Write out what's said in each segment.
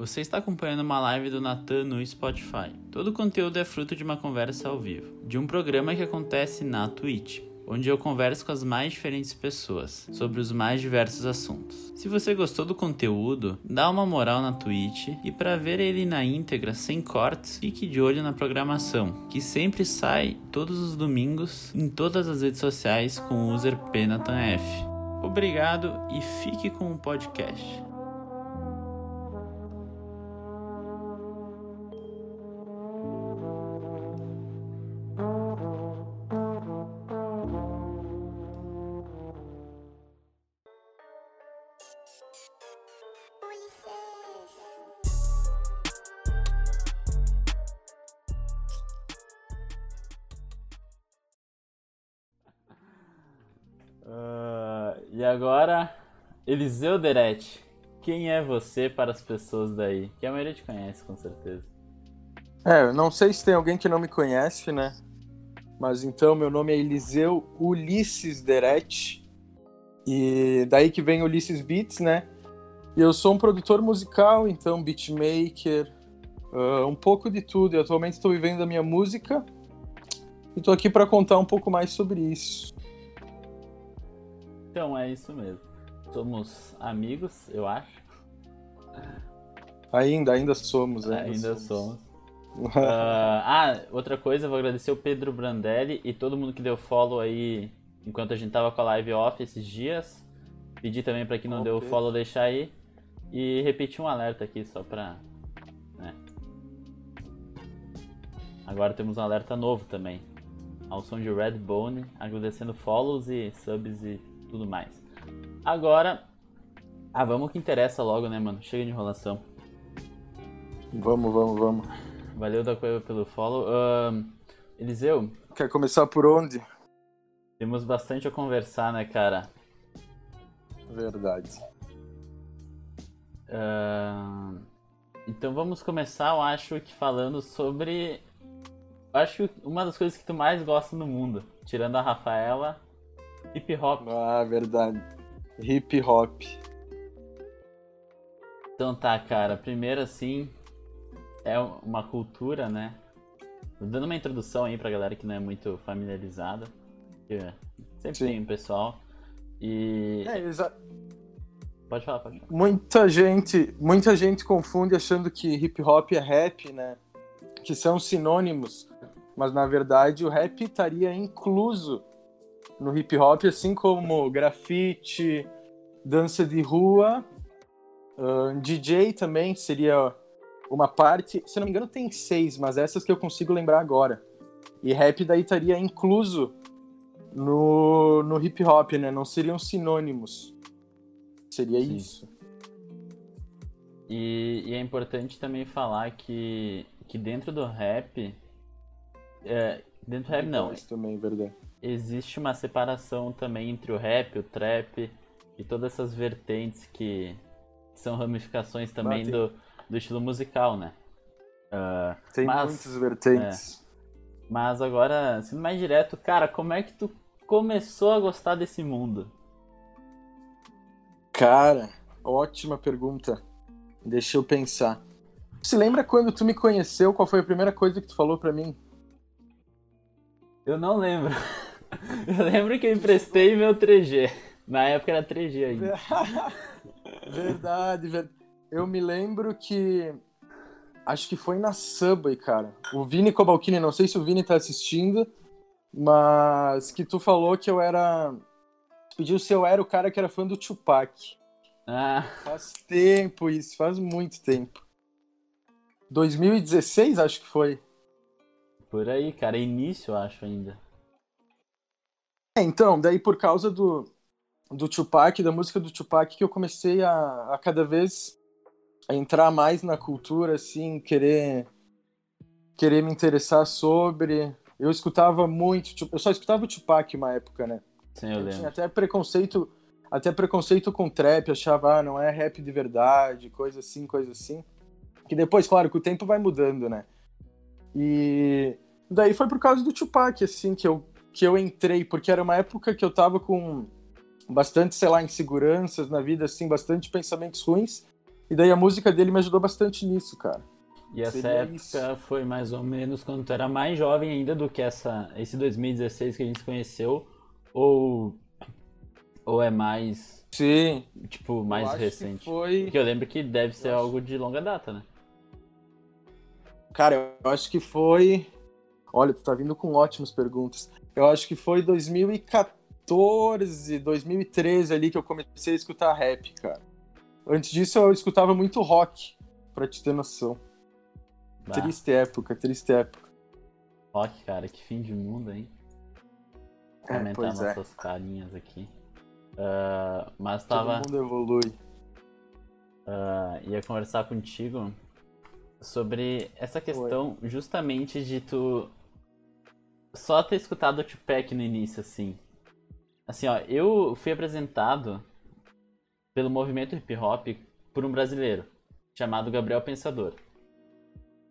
Você está acompanhando uma live do Natan no Spotify. Todo o conteúdo é fruto de uma conversa ao vivo, de um programa que acontece na Twitch, onde eu converso com as mais diferentes pessoas sobre os mais diversos assuntos. Se você gostou do conteúdo, dá uma moral na Twitch e para ver ele na íntegra sem cortes, fique de olho na programação, que sempre sai todos os domingos em todas as redes sociais com o user PNatanF. Obrigado e fique com o podcast. Eliseu Derete. Quem é você para as pessoas daí? Que a maioria te conhece, com certeza. É, eu não sei se tem alguém que não me conhece, né? Mas então, meu nome é Eliseu Ulisses Derete. E daí que vem Ulisses Beats, né? E eu sou um produtor musical, então beatmaker, uh, um pouco de tudo. E atualmente estou vivendo a minha música e estou aqui para contar um pouco mais sobre isso. Então é isso mesmo. Somos amigos, eu acho. Ainda, ainda somos. Ainda, ainda somos. somos. uh, ah, outra coisa, vou agradecer o Pedro Brandelli e todo mundo que deu follow aí enquanto a gente tava com a live off esses dias. Pedir também para quem não okay. deu follow deixar aí. E repetir um alerta aqui só pra. Né. Agora temos um alerta novo também. Ao som de Redbone, agradecendo follows e subs e tudo mais. Agora. Ah, vamos que interessa logo, né, mano? Chega de enrolação. Vamos, vamos, vamos. Valeu da coisa pelo follow. Uh, Eliseu. Quer começar por onde? Temos bastante a conversar, né, cara? Verdade. Uh, então vamos começar, eu acho que falando sobre. Eu acho que uma das coisas que tu mais gosta no mundo, tirando a Rafaela, hip hop. Ah, verdade. Hip hop. Então tá, cara. Primeiro assim, é uma cultura, né? Dando uma introdução aí pra galera que não é muito familiarizada. Sempre Sim. tem um pessoal. E. É, exa... Pode falar, pode falar. Muita gente, muita gente confunde achando que hip hop é rap, né? Que são sinônimos. Mas na verdade o rap estaria incluso no hip hop, assim como grafite, dança de rua, uh, DJ também seria uma parte. Se não me engano, tem seis, mas essas que eu consigo lembrar agora. E rap daí estaria incluso no, no hip hop, né? Não seriam sinônimos. Seria Sim. isso. E, e, é importante também falar que, que dentro do rap. É, dentro do rap, não. Isso também, verdade. Existe uma separação também entre o rap, o trap e todas essas vertentes que, são ramificações também do, do estilo musical, né? Uh, tem mas, muitas vertentes. É, mas agora, sendo mais direto, cara, como é que tu começou a gostar desse mundo? Cara, ótima pergunta. Deixa eu pensar. Você lembra quando tu me conheceu? Qual foi a primeira coisa que tu falou para mim? Eu não lembro. Eu lembro que eu emprestei meu 3G. Na época era 3G ainda. verdade, verdade. Eu me lembro que. Acho que foi na Subway, cara. O Vini Cobalcini, não sei se o Vini tá assistindo, mas que tu falou que eu era pediu se eu era o cara que era fã do Tupac. Ah. Faz tempo isso, faz muito tempo. 2016, acho que foi. Por aí, cara, início, acho ainda. É, então, daí por causa do, do Tupac, da música do Tupac, que eu comecei a, a cada vez a entrar mais na cultura, assim, querer querer me interessar sobre. Eu escutava muito, eu só escutava o Tupac uma época, né? Sim, eu, eu lembro. Tinha até preconceito, até preconceito com trap, achava, ah, não é rap de verdade, coisa assim, coisa assim. Que depois, claro, que o tempo vai mudando, né? E daí foi por causa do Tupac, assim, que eu, que eu entrei, porque era uma época que eu tava com bastante, sei lá, inseguranças na vida, assim, bastante pensamentos ruins. E daí a música dele me ajudou bastante nisso, cara. E essa Seria época isso. foi mais ou menos quando tu era mais jovem ainda do que essa, esse 2016 que a gente se conheceu? Ou, ou é mais. Sim. Tipo, mais recente? foi... Porque eu lembro que deve ser eu algo acho... de longa data, né? Cara, eu acho que foi. Olha, tu tá vindo com ótimas perguntas. Eu acho que foi 2014, 2013 ali que eu comecei a escutar rap, cara. Antes disso eu escutava muito rock, pra te ter noção. Bah. Triste época, triste época. Rock, cara, que fim de mundo, hein? É, Aumentar é. nossas é. carinhas aqui. Uh, mas tava. Todo mundo evolui. Uh, ia conversar contigo sobre essa questão Oi. justamente de tu só ter escutado o Tupac no início, assim. Assim, ó, eu fui apresentado pelo movimento hip hop por um brasileiro chamado Gabriel Pensador.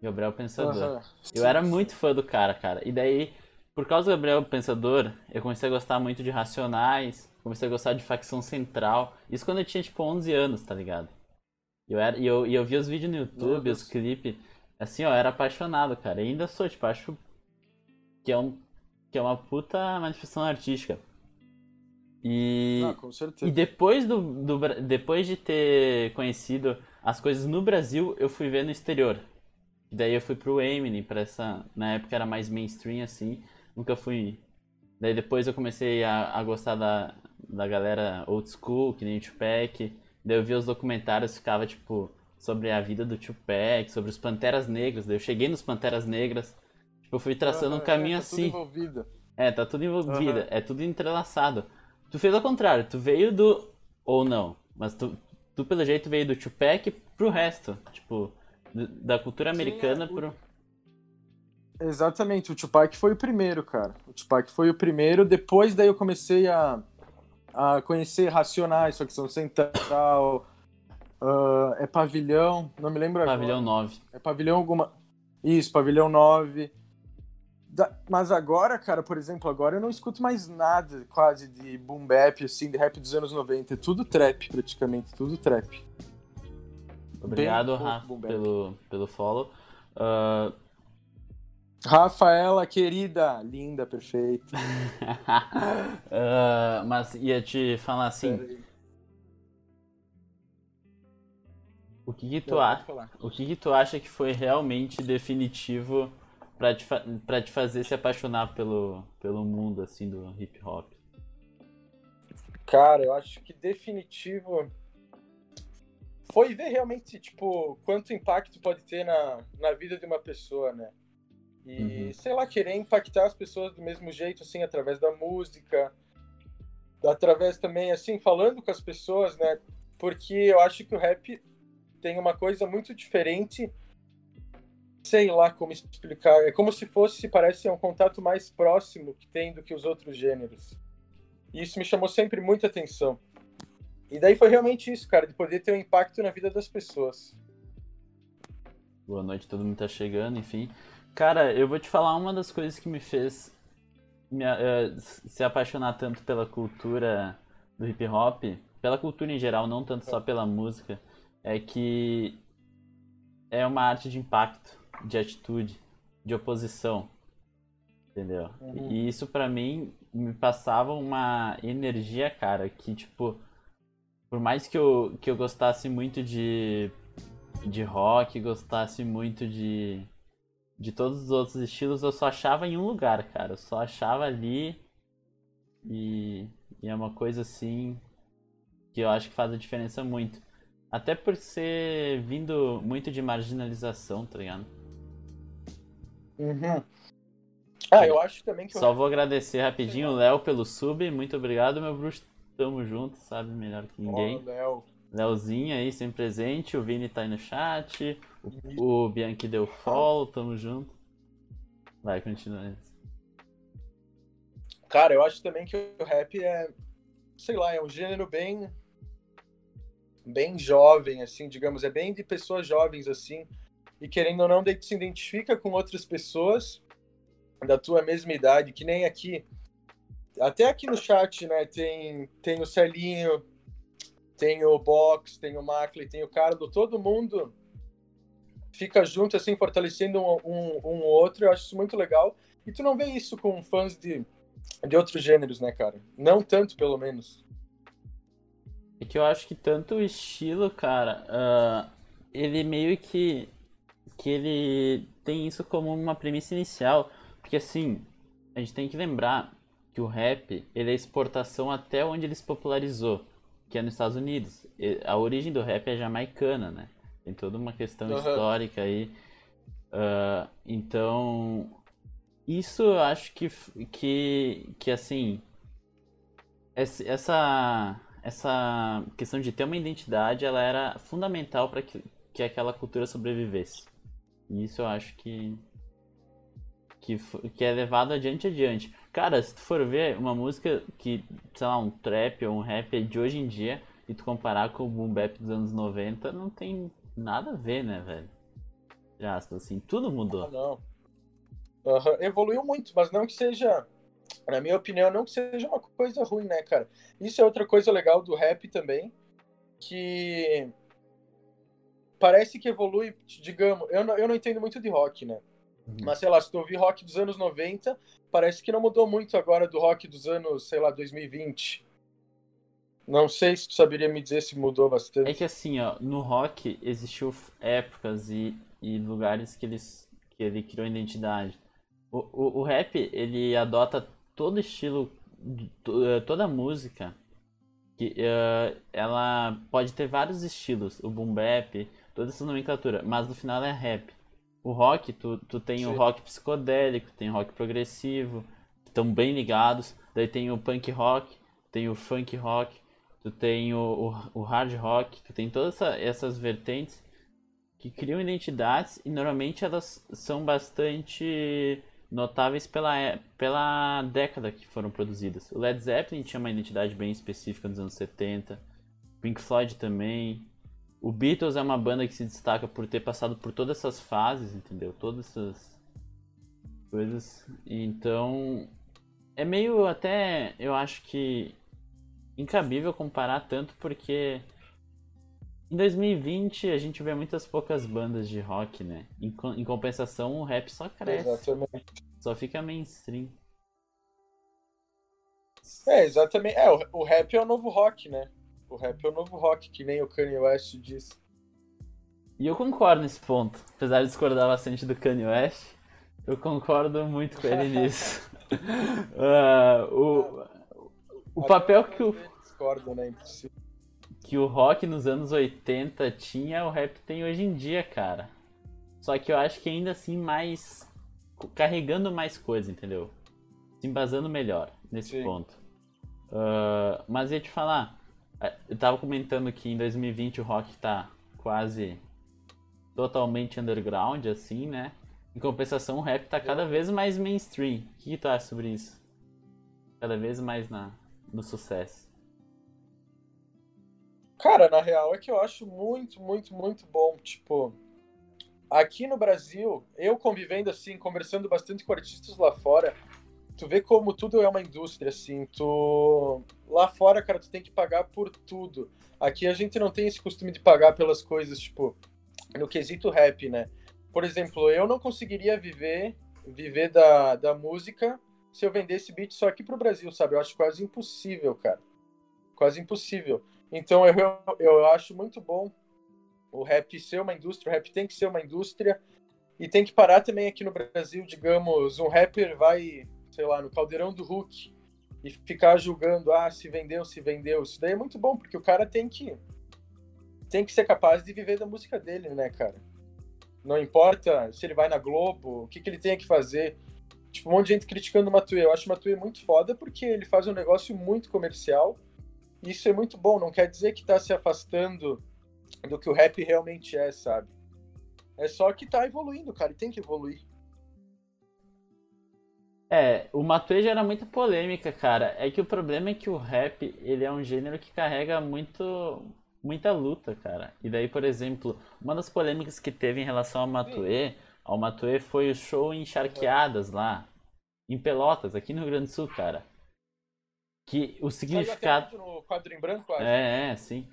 Gabriel Pensador. Uhum. Eu era muito fã do cara, cara. E daí, por causa do Gabriel Pensador, eu comecei a gostar muito de Racionais, comecei a gostar de Facção Central. Isso quando eu tinha, tipo, 11 anos, tá ligado? E eu, era, e eu, e eu via os vídeos no YouTube, os clipes. Assim, ó, eu era apaixonado, cara. E ainda sou, tipo, acho que é, um, que é uma puta manifestação artística. E, ah, com certeza. e depois, do, do, depois de ter conhecido as coisas no Brasil, eu fui ver no exterior. Daí eu fui pro Eminem, pra essa. Na época era mais mainstream assim. Nunca fui. Daí depois eu comecei a, a gostar da, da galera old school, que nem o Tupac. Daí eu vi os documentários, ficava tipo sobre a vida do Tupac, sobre os Panteras Negras. Daí eu cheguei nos Panteras Negras. Tipo, eu fui traçando um caminho é, tá assim. Tudo envolvido. É, tá tudo envolvido. Uhum. É tudo entrelaçado. Tu fez ao contrário, tu veio do. Ou não, mas tu, tu pelo jeito veio do Tupac pro resto. Tipo, da cultura americana Sim, é, pro. Exatamente, o Tupac foi o primeiro, cara. O Tupac foi o primeiro, depois daí eu comecei a, a conhecer Racionais, Facção Central, uh, é Pavilhão, não me lembro Pavilhão agora. 9. É Pavilhão alguma... Isso, Pavilhão 9. Da... Mas agora, cara, por exemplo, agora eu não escuto mais nada quase de boom bap, assim, de rap dos anos 90. É tudo trap, praticamente, tudo trap. Obrigado, Rafa, pelo, pelo follow. Uh... Rafaela, querida, linda, perfeita. uh, mas ia te falar assim. O que, que tu acha? O que, que tu acha que foi realmente definitivo para te, pra te fazer se apaixonar pelo, pelo mundo assim do hip hop? Cara, eu acho que definitivo foi ver realmente, tipo, quanto impacto pode ter na, na vida de uma pessoa, né? E, uhum. sei lá, querer impactar as pessoas do mesmo jeito, assim, através da música, através também, assim, falando com as pessoas, né? Porque eu acho que o rap tem uma coisa muito diferente, sei lá como explicar, é como se fosse, parece, um contato mais próximo que tem do que os outros gêneros. E isso me chamou sempre muita atenção. E daí foi realmente isso, cara, de poder ter um impacto na vida das pessoas. Boa noite, todo mundo tá chegando, enfim. Cara, eu vou te falar uma das coisas que me fez me, uh, se apaixonar tanto pela cultura do hip hop, pela cultura em geral, não tanto só pela música, é que é uma arte de impacto, de atitude, de oposição. Entendeu? Uhum. E isso para mim me passava uma energia, cara, que tipo por mais que eu, que eu gostasse muito de, de rock, gostasse muito de, de todos os outros estilos, eu só achava em um lugar, cara. Eu só achava ali. E, e é uma coisa assim que eu acho que faz a diferença muito. Até por ser vindo muito de marginalização, tá ligado? Uhum. Ah, eu acho também que. Só eu... vou agradecer rapidinho o Léo pelo sub. Muito obrigado, meu bruxo tamo junto, sabe melhor que ninguém. Léo. Léozinho aí, sempre presente. O Vini tá aí no chat. O, o Bianchi deu follow, tamo junto. Vai, continua. Cara, eu acho também que o rap é, sei lá, é um gênero bem bem jovem, assim, digamos, é bem de pessoas jovens, assim, e querendo ou não, daí tu se identifica com outras pessoas da tua mesma idade, que nem aqui, até aqui no chat, né, tem, tem o Celinho, tem o Box, tem o Markley, tem o Carlo, todo mundo fica junto, assim, fortalecendo um, um, um outro. Eu acho isso muito legal. E tu não vê isso com fãs de, de outros gêneros, né, cara? Não tanto, pelo menos. É que eu acho que tanto o estilo, cara, uh, ele meio que. Que ele tem isso como uma premissa inicial. Porque assim, a gente tem que lembrar que o rap, ele é exportação até onde ele se popularizou, que é nos Estados Unidos. A origem do rap é jamaicana, né? Tem toda uma questão uhum. histórica aí. Uh, então, isso eu acho que, que, que assim, essa, essa questão de ter uma identidade, ela era fundamental para que, que aquela cultura sobrevivesse. E isso eu acho que, que, que é levado adiante adiante. Cara, se tu for ver uma música que, sei lá, um trap ou um rap de hoje em dia, e tu comparar com o boom bap dos anos 90, não tem nada a ver, né, velho? Já, assim, tudo mudou. Ah, não. Uhum. Evoluiu muito, mas não que seja, na minha opinião, não que seja uma coisa ruim, né, cara? Isso é outra coisa legal do rap também, que parece que evolui, digamos, eu não, eu não entendo muito de rock, né? Uhum. Mas, sei lá, se tu ouvir rock dos anos 90, parece que não mudou muito agora do rock dos anos, sei lá, 2020. Não sei se tu saberia me dizer se mudou bastante. É que assim, ó, no rock existiu épocas e, e lugares que, eles, que ele criou identidade. O, o, o rap, ele adota todo estilo, eh, toda música, que uh, ela pode ter vários estilos, o boom bap, toda essa nomenclatura, mas no final é rap. O rock, tu, tu tem Sim. o rock psicodélico, tem o rock progressivo, que estão bem ligados, daí tem o punk rock, tem o funk rock, tu tem o, o, o hard rock, tu tem todas essa, essas vertentes que criam identidades e normalmente elas são bastante notáveis pela, pela década que foram produzidas. O Led Zeppelin tinha uma identidade bem específica nos anos 70, Pink Floyd também. O Beatles é uma banda que se destaca por ter passado por todas essas fases, entendeu? Todas essas coisas. Então, é meio até, eu acho que incabível comparar tanto porque em 2020 a gente vê muitas poucas bandas de rock, né? Em, em compensação, o rap só cresce. Exatamente. Só fica mainstream. É, exatamente. É, o, o rap é o novo rock, né? O rap é o novo rock, que nem o Kanye West disse. E eu concordo nesse ponto. Apesar de discordar bastante do Kanye West, eu concordo muito com ele nisso. uh, o, o papel que o. Discordo, né? Que o rock nos anos 80 tinha, o rap tem hoje em dia, cara. Só que eu acho que ainda assim mais. carregando mais coisa, entendeu? Se embasando melhor nesse Sim. ponto. Uh, mas ia te falar, eu tava comentando que em 2020 o rock tá quase totalmente underground, assim, né? Em compensação, o rap tá cada vez mais mainstream. O que, que tu acha sobre isso? Cada vez mais na, no sucesso? Cara, na real é que eu acho muito, muito, muito bom. Tipo, aqui no Brasil, eu convivendo assim, conversando bastante com artistas lá fora, tu vê como tudo é uma indústria, assim. Tu... Lá fora, cara, tu tem que pagar por tudo. Aqui a gente não tem esse costume de pagar pelas coisas, tipo, no quesito rap, né? Por exemplo, eu não conseguiria viver viver da, da música se eu vendesse beat só aqui pro Brasil, sabe? Eu acho quase impossível, cara. Quase impossível. Então eu, eu acho muito bom o rap ser uma indústria, o rap tem que ser uma indústria e tem que parar também aqui no Brasil, digamos, um rapper vai, sei lá, no caldeirão do Hulk e ficar julgando, ah, se vendeu, se vendeu. Isso daí é muito bom, porque o cara tem que tem que ser capaz de viver da música dele, né, cara? Não importa se ele vai na Globo, o que, que ele tem que fazer. Tipo, um monte de gente criticando o Matuê. Eu acho o Matuê muito foda porque ele faz um negócio muito comercial. E isso é muito bom. Não quer dizer que tá se afastando do que o rap realmente é, sabe? É só que tá evoluindo, cara. E tem que evoluir. É, o Matuê gera muita polêmica, cara. É que o problema é que o rap, ele é um gênero que carrega muito muita luta, cara. E daí, por exemplo, uma das polêmicas que teve em relação ao Matuê, ao Matuê foi o show em Charqueadas lá, em Pelotas, aqui no Rio Grande do Sul, cara. Que o significado. No quadro em branco, acho. É, é, sim.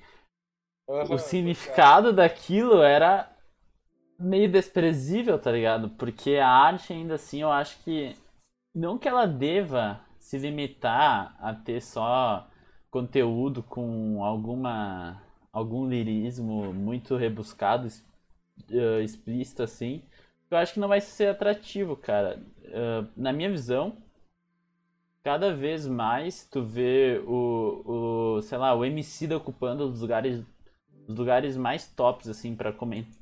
uhum, o significado daquilo era meio desprezível, tá ligado? Porque a arte ainda assim, eu acho que não que ela deva se limitar a ter só conteúdo com alguma algum lirismo muito rebuscado, uh, explícito assim, eu acho que não vai ser atrativo, cara. Uh, na minha visão, cada vez mais tu vê o, o sei lá, o MC ocupando os lugares os lugares mais tops assim para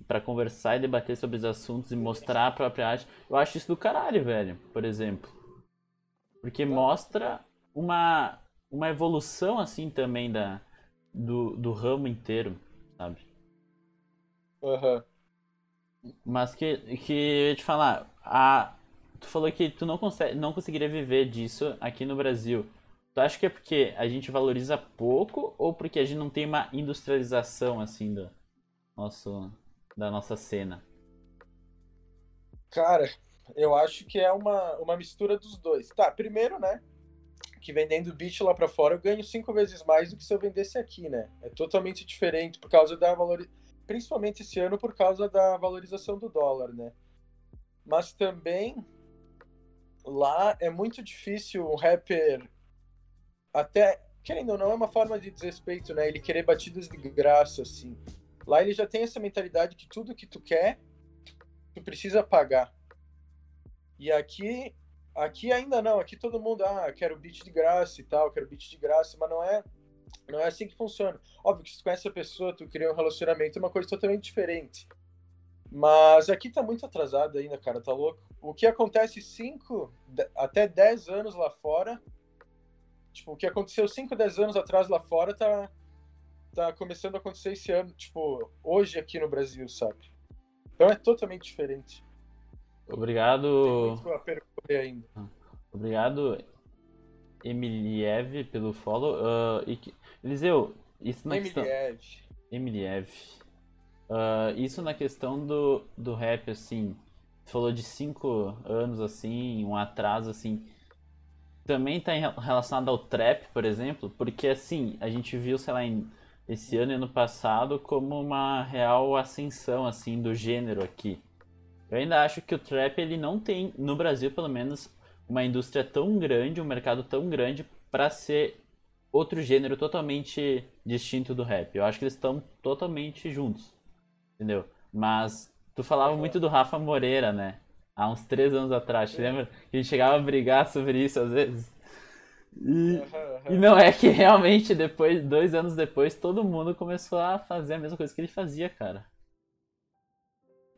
para conversar e debater sobre os assuntos e mostrar a própria arte. Eu acho isso do caralho, velho, por exemplo. Porque mostra uma uma evolução assim também da do, do ramo inteiro, sabe? Aham. Uhum. Mas que que eu ia te falar, a tu falou que tu não consegue não conseguiria viver disso aqui no Brasil. Tu acha que é porque a gente valoriza pouco ou porque a gente não tem uma industrialização assim do nosso da nossa cena? Cara, eu acho que é uma, uma mistura dos dois. Tá, primeiro, né? Que vendendo beat lá para fora eu ganho cinco vezes mais do que se eu vendesse aqui, né? É totalmente diferente por causa da valor, principalmente esse ano por causa da valorização do dólar, né? Mas também lá é muito difícil um rapper até, querendo ou não, é uma forma de desrespeito, né? Ele querer batidas de graça, assim. Lá ele já tem essa mentalidade que tudo que tu quer, tu precisa pagar. E aqui, aqui ainda não. Aqui todo mundo, ah, quero beat de graça e tal, quero beat de graça, mas não é, não é assim que funciona. Óbvio que se tu conhece a pessoa, tu cria um relacionamento, é uma coisa totalmente diferente. Mas aqui tá muito atrasado ainda, cara, tá louco? O que acontece 5 até 10 anos lá fora, Tipo, o que aconteceu 5, 10 anos atrás lá fora tá, tá começando a acontecer esse ano, tipo, hoje aqui no Brasil, sabe? Então é totalmente diferente. Obrigado. Ainda. Obrigado, Emiliev, pelo follow. Uh, e Eliseu, isso na Emiliev. questão. Emiliev. Uh, isso na questão do, do rap, assim. Você falou de cinco anos, assim, um atraso, assim também está relacionado ao trap, por exemplo, porque assim, a gente viu, sei lá, em, esse ano e ano passado como uma real ascensão assim do gênero aqui. Eu ainda acho que o trap ele não tem, no Brasil pelo menos, uma indústria tão grande, um mercado tão grande para ser outro gênero totalmente distinto do rap. Eu acho que eles estão totalmente juntos, entendeu? Mas tu falava muito do Rafa Moreira, né? há uns três anos atrás, te lembra? Que a gente chegava a brigar sobre isso às vezes. E, e não é que realmente depois, dois anos depois, todo mundo começou a fazer a mesma coisa que ele fazia, cara.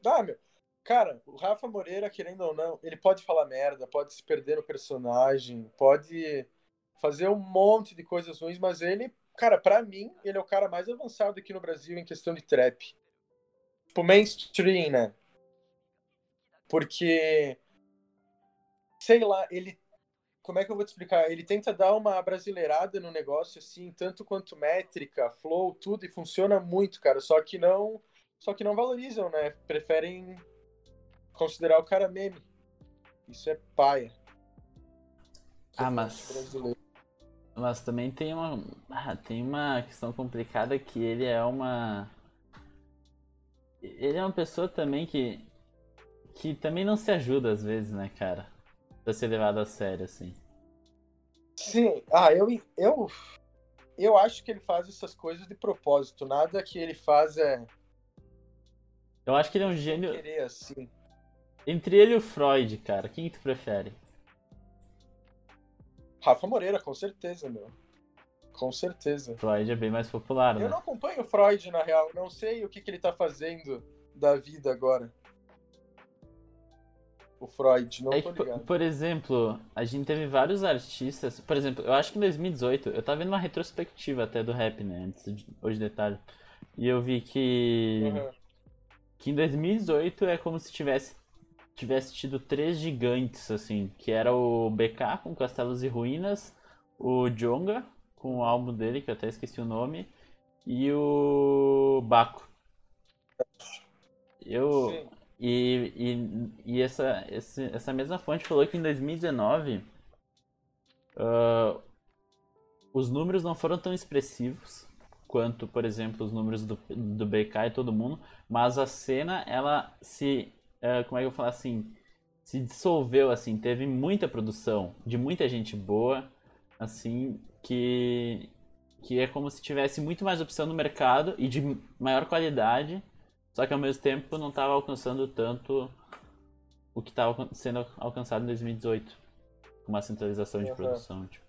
Ah, meu. Cara, o Rafa Moreira, querendo ou não, ele pode falar merda, pode se perder no personagem, pode fazer um monte de coisas ruins, mas ele, cara, para mim, ele é o cara mais avançado aqui no Brasil em questão de trap. Tipo, mainstream, né? Porque, sei lá, ele. Como é que eu vou te explicar? Ele tenta dar uma brasileirada no negócio, assim, tanto quanto métrica, flow, tudo, e funciona muito, cara. Só que não. Só que não valorizam, né? Preferem considerar o cara meme. Isso é paia. Isso ah, é mas. Mas também tem uma. Ah, tem uma questão complicada que ele é uma. Ele é uma pessoa também que que também não se ajuda às vezes, né, cara? Pra ser levado a sério, assim. Sim, ah, eu, eu, eu acho que ele faz essas coisas de propósito. Nada que ele faz é. Eu acho que ele é um gênio. Querer, assim. Entre ele e o Freud, cara, quem tu prefere? Rafa Moreira, com certeza, meu. Com certeza. Freud é bem mais popular, eu né? Eu não acompanho o Freud, na real. Não sei o que, que ele tá fazendo da vida agora o Freud, não é tô ligado. Por exemplo, a gente teve vários artistas. Por exemplo, eu acho que em 2018, eu tava vendo uma retrospectiva até do rap, né? Antes de, hoje detalhe. E eu vi que. Uhum. Que em 2018 é como se tivesse tivesse tido três gigantes, assim, que era o BK com Castelos e Ruínas, o Jonga com o álbum dele, que eu até esqueci o nome, e o Baco. Eu, Sim. E, e, e essa, essa mesma fonte falou que em 2019 uh, os números não foram tão expressivos, quanto, por exemplo, os números do, do BK e todo mundo, mas a cena, ela se, uh, como é que eu falo assim, se dissolveu, assim, teve muita produção de muita gente boa, assim, que, que é como se tivesse muito mais opção no mercado e de maior qualidade, só que ao mesmo tempo não estava alcançando tanto o que estava sendo alcançado em 2018, com uma centralização de uhum. produção, tipo.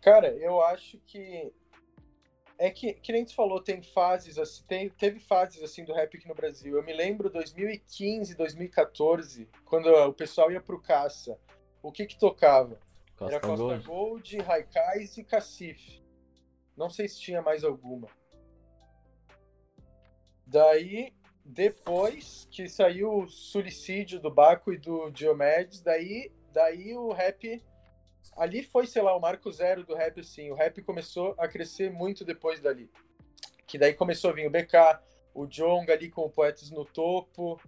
Cara, eu acho que é que, que nem tu falou, tem fases, assim, tem, teve fases assim do rap aqui no Brasil. Eu me lembro 2015, 2014, quando o pessoal ia pro caça. O que que tocava? Costa Era Costa Gold, Gold Raikais e Cacife. Não sei se tinha mais alguma. Daí, depois que saiu o Suicídio do Baco e do Diomedes, daí, daí o rap ali foi, sei lá, o marco zero do rap, assim. O rap começou a crescer muito depois dali. Que daí começou a vir o BK, o Jong ali com o Poetas no Topo,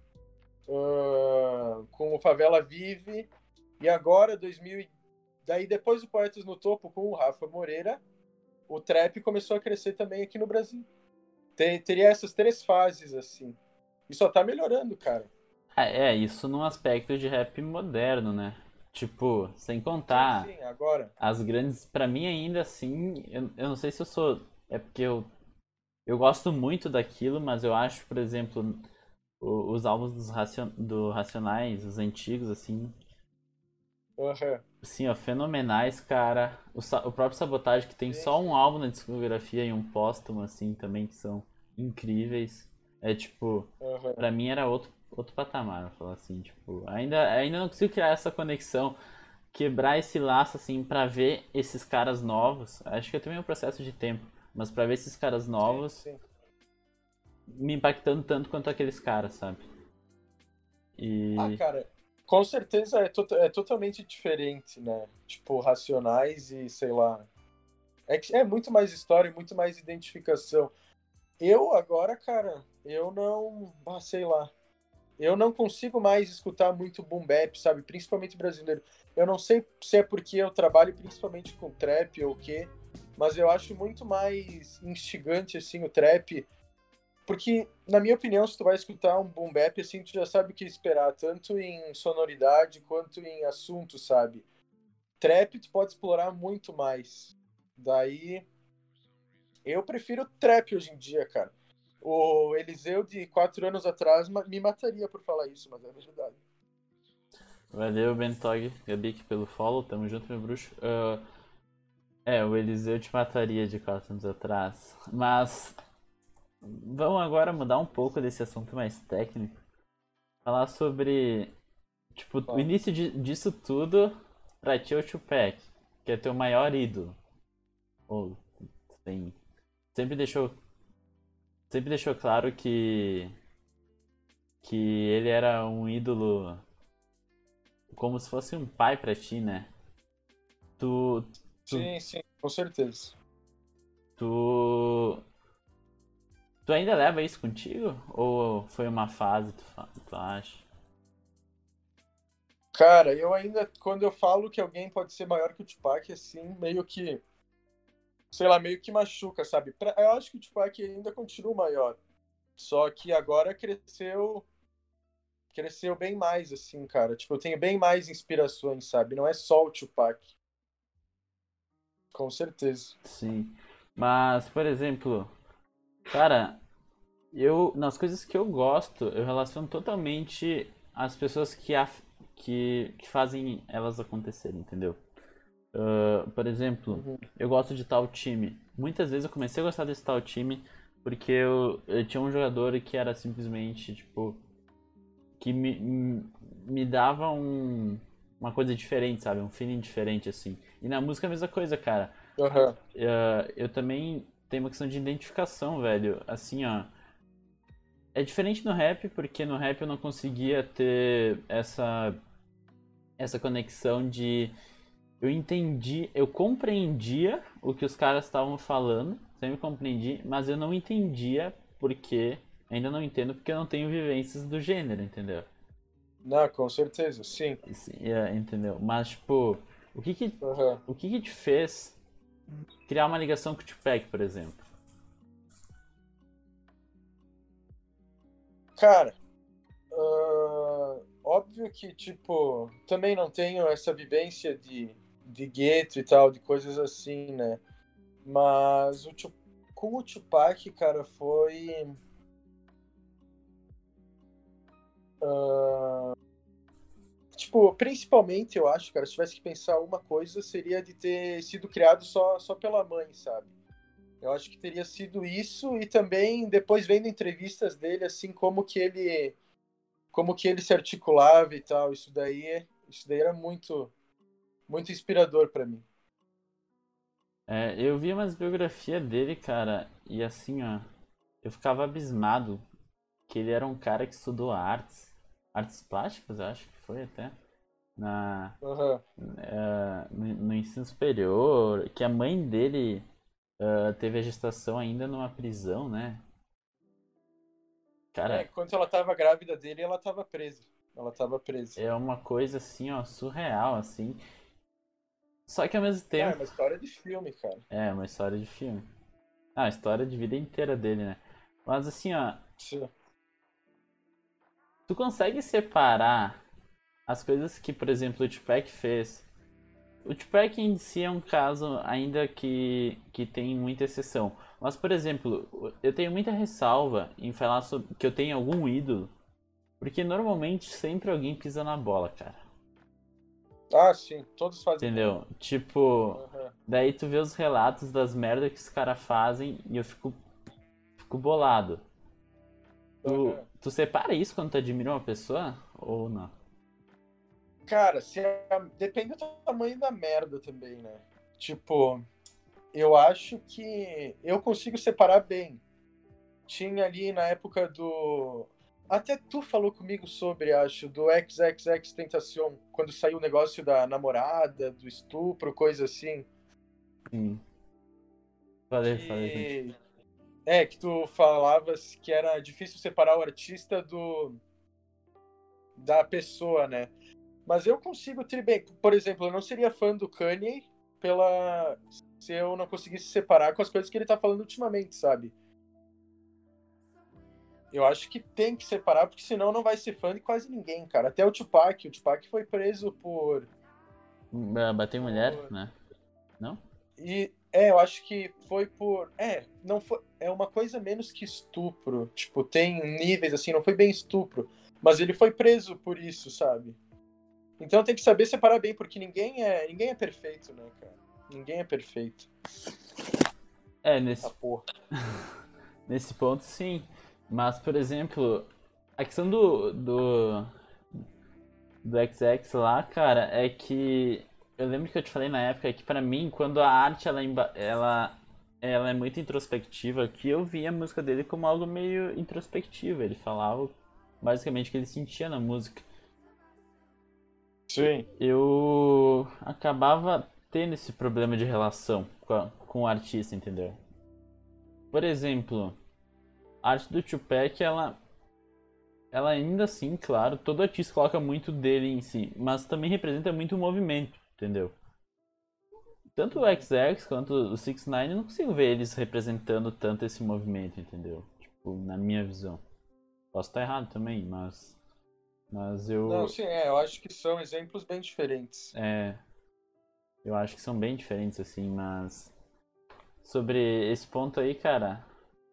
uh, com o Favela Vive. E agora, 2000, daí depois do Poetas no Topo, com o Rafa Moreira, o trap começou a crescer também aqui no Brasil. Tem, teria essas três fases, assim. E só tá melhorando, cara. É, é, isso num aspecto de rap moderno, né? Tipo, sem contar. Sim, sim, agora. As grandes. para mim, ainda assim. Eu, eu não sei se eu sou. É porque eu. Eu gosto muito daquilo, mas eu acho, por exemplo, o, os álbuns dos racion, do Racionais, os antigos, assim. Uhum. Sim, ó, fenomenais, cara. O, o próprio Sabotagem, que tem sim. só um álbum na discografia e um póstumo, assim, também, que são incríveis. É tipo, uhum. pra mim era outro outro patamar, falar assim, tipo, ainda, ainda não consigo criar essa conexão, quebrar esse laço, assim, para ver esses caras novos. Acho que é também um processo de tempo, mas para ver esses caras novos sim, sim. me impactando tanto quanto aqueles caras, sabe? E... Ah, cara, com certeza é, to é totalmente diferente, né? Tipo, Racionais e, sei lá... É, é muito mais história, muito mais identificação. Eu agora, cara, eu não... Ah, sei lá eu não consigo mais escutar muito boom bap, sabe? Principalmente brasileiro. Eu não sei se é porque eu trabalho principalmente com trap ou o quê, mas eu acho muito mais instigante, assim, o trap. Porque, na minha opinião, se tu vai escutar um boom bap, assim, tu já sabe o que esperar, tanto em sonoridade quanto em assunto, sabe? Trap tu pode explorar muito mais. Daí, eu prefiro trap hoje em dia, cara. O Eliseu de quatro anos atrás me mataria por falar isso, mas é verdade. Valeu, Bentog, Gabic, pelo follow. Tamo junto, meu bruxo. Uh, é, o Eliseu te mataria de quatro anos atrás. Mas vamos agora mudar um pouco desse assunto mais técnico. Falar sobre, tipo, o início de, disso tudo pra ti o Tupac, que é teu maior ídolo. Ou, tem, sempre deixou sempre deixou claro que que ele era um ídolo como se fosse um pai para ti, né? Tu, tu, Sim, sim, com certeza. Tu Tu ainda leva isso contigo ou foi uma fase, tu, tu acha? Cara, eu ainda quando eu falo que alguém pode ser maior que o Tupac, assim, meio que sei lá, meio que machuca, sabe? Eu acho que o Tupac ainda continua maior. Só que agora cresceu cresceu bem mais, assim, cara. Tipo, eu tenho bem mais inspirações, sabe? Não é só o Tupac. Com certeza. Sim. Mas, por exemplo, cara, eu nas coisas que eu gosto, eu relaciono totalmente as pessoas que, a, que, que fazem elas acontecerem, entendeu? Uh, por exemplo, uhum. eu gosto de tal time. Muitas vezes eu comecei a gostar desse tal time porque eu, eu tinha um jogador que era simplesmente, tipo, que me, me dava um, uma coisa diferente, sabe? Um feeling diferente, assim. E na música é a mesma coisa, cara. Uhum. Uh, eu também tenho uma questão de identificação, velho. Assim, ó. É diferente no rap, porque no rap eu não conseguia ter essa, essa conexão de eu entendi, eu compreendia o que os caras estavam falando, sempre compreendi, mas eu não entendia porque, ainda não entendo porque eu não tenho vivências do gênero, entendeu? Não, com certeza, sim. sim é, entendeu? Mas, tipo, o que que, uhum. o que que te fez criar uma ligação com o Tupac, por exemplo? Cara, uh, óbvio que, tipo, também não tenho essa vivência de, de gueto e tal, de coisas assim, né? Mas o, com o Tupac, cara, foi. Uh, tipo, principalmente eu acho, cara, se tivesse que pensar uma coisa, seria de ter sido criado só, só pela mãe, sabe? Eu acho que teria sido isso e também depois vendo entrevistas dele, assim, como que ele como que ele se articulava e tal, isso daí, isso daí era muito muito inspirador para mim. É, eu vi umas biografias dele, cara, e assim, ó, eu ficava abismado que ele era um cara que estudou artes, artes plásticas, eu acho que foi até, na, uhum. uh, no, no, ensino superior, que a mãe dele uh, teve a gestação ainda numa prisão, né? Cara, é, enquanto ela tava grávida dele, ela tava presa. Ela tava presa. É uma coisa assim, ó, surreal, assim. Só que ao mesmo tempo. É, uma história de filme, cara. É, uma história de filme. Ah, a história de vida inteira dele, né? Mas assim, ó. Sim. Tu consegue separar as coisas que, por exemplo, o Tupac fez o Tupac em si é um caso ainda que, que tem muita exceção. Mas, por exemplo, eu tenho muita ressalva em falar sobre que eu tenho algum ídolo. Porque normalmente sempre alguém pisa na bola, cara. Ah, sim, todos fazem. Entendeu? Tipo, uhum. daí tu vê os relatos das merdas que os caras fazem e eu fico, fico bolado. Tu, uhum. tu separa isso quando tu admira uma pessoa ou não? Cara, se é... depende do tamanho da merda também, né? Tipo, eu acho que eu consigo separar bem. Tinha ali na época do. Até tu falou comigo sobre, acho, do XXX Tentacion, quando saiu o negócio da namorada, do estupro, coisa assim. Sim. Falei, que... falei. É, que tu falavas que era difícil separar o artista do da pessoa, né? Mas eu consigo ter bem. Por exemplo, eu não seria fã do Kanye pela. se eu não conseguisse separar com as coisas que ele tá falando ultimamente, sabe? Eu acho que tem que separar, porque senão não vai ser fã de quase ninguém, cara. Até o Tupac. O Tupac foi preso por. Bater mulher, por... né? Não? E é, eu acho que foi por. É, não foi. É uma coisa menos que estupro. Tipo, tem níveis assim, não foi bem estupro. Mas ele foi preso por isso, sabe? Então tem que saber separar bem, porque ninguém é, ninguém é perfeito, né, cara? Ninguém é perfeito. É, nesse. Ah, nesse ponto, sim. Mas, por exemplo, a questão do. do. do XX lá, cara, é que. Eu lembro que eu te falei na época que, para mim, quando a arte ela, ela, ela é muito introspectiva, que eu via a música dele como algo meio introspectivo. Ele falava basicamente o que ele sentia na música. Sim. Eu acabava tendo esse problema de relação com, a, com o artista, entendeu? Por exemplo, a arte do Tupac, ela ela ainda assim, claro, todo artista coloca muito dele em si, mas também representa muito o movimento, entendeu? Tanto o XX quanto o 6 9 eu não consigo ver eles representando tanto esse movimento, entendeu? Tipo, na minha visão. Posso estar errado também, mas mas eu. Não, sim, é, eu acho que são exemplos bem diferentes. É. Eu acho que são bem diferentes, assim, mas. Sobre esse ponto aí, cara,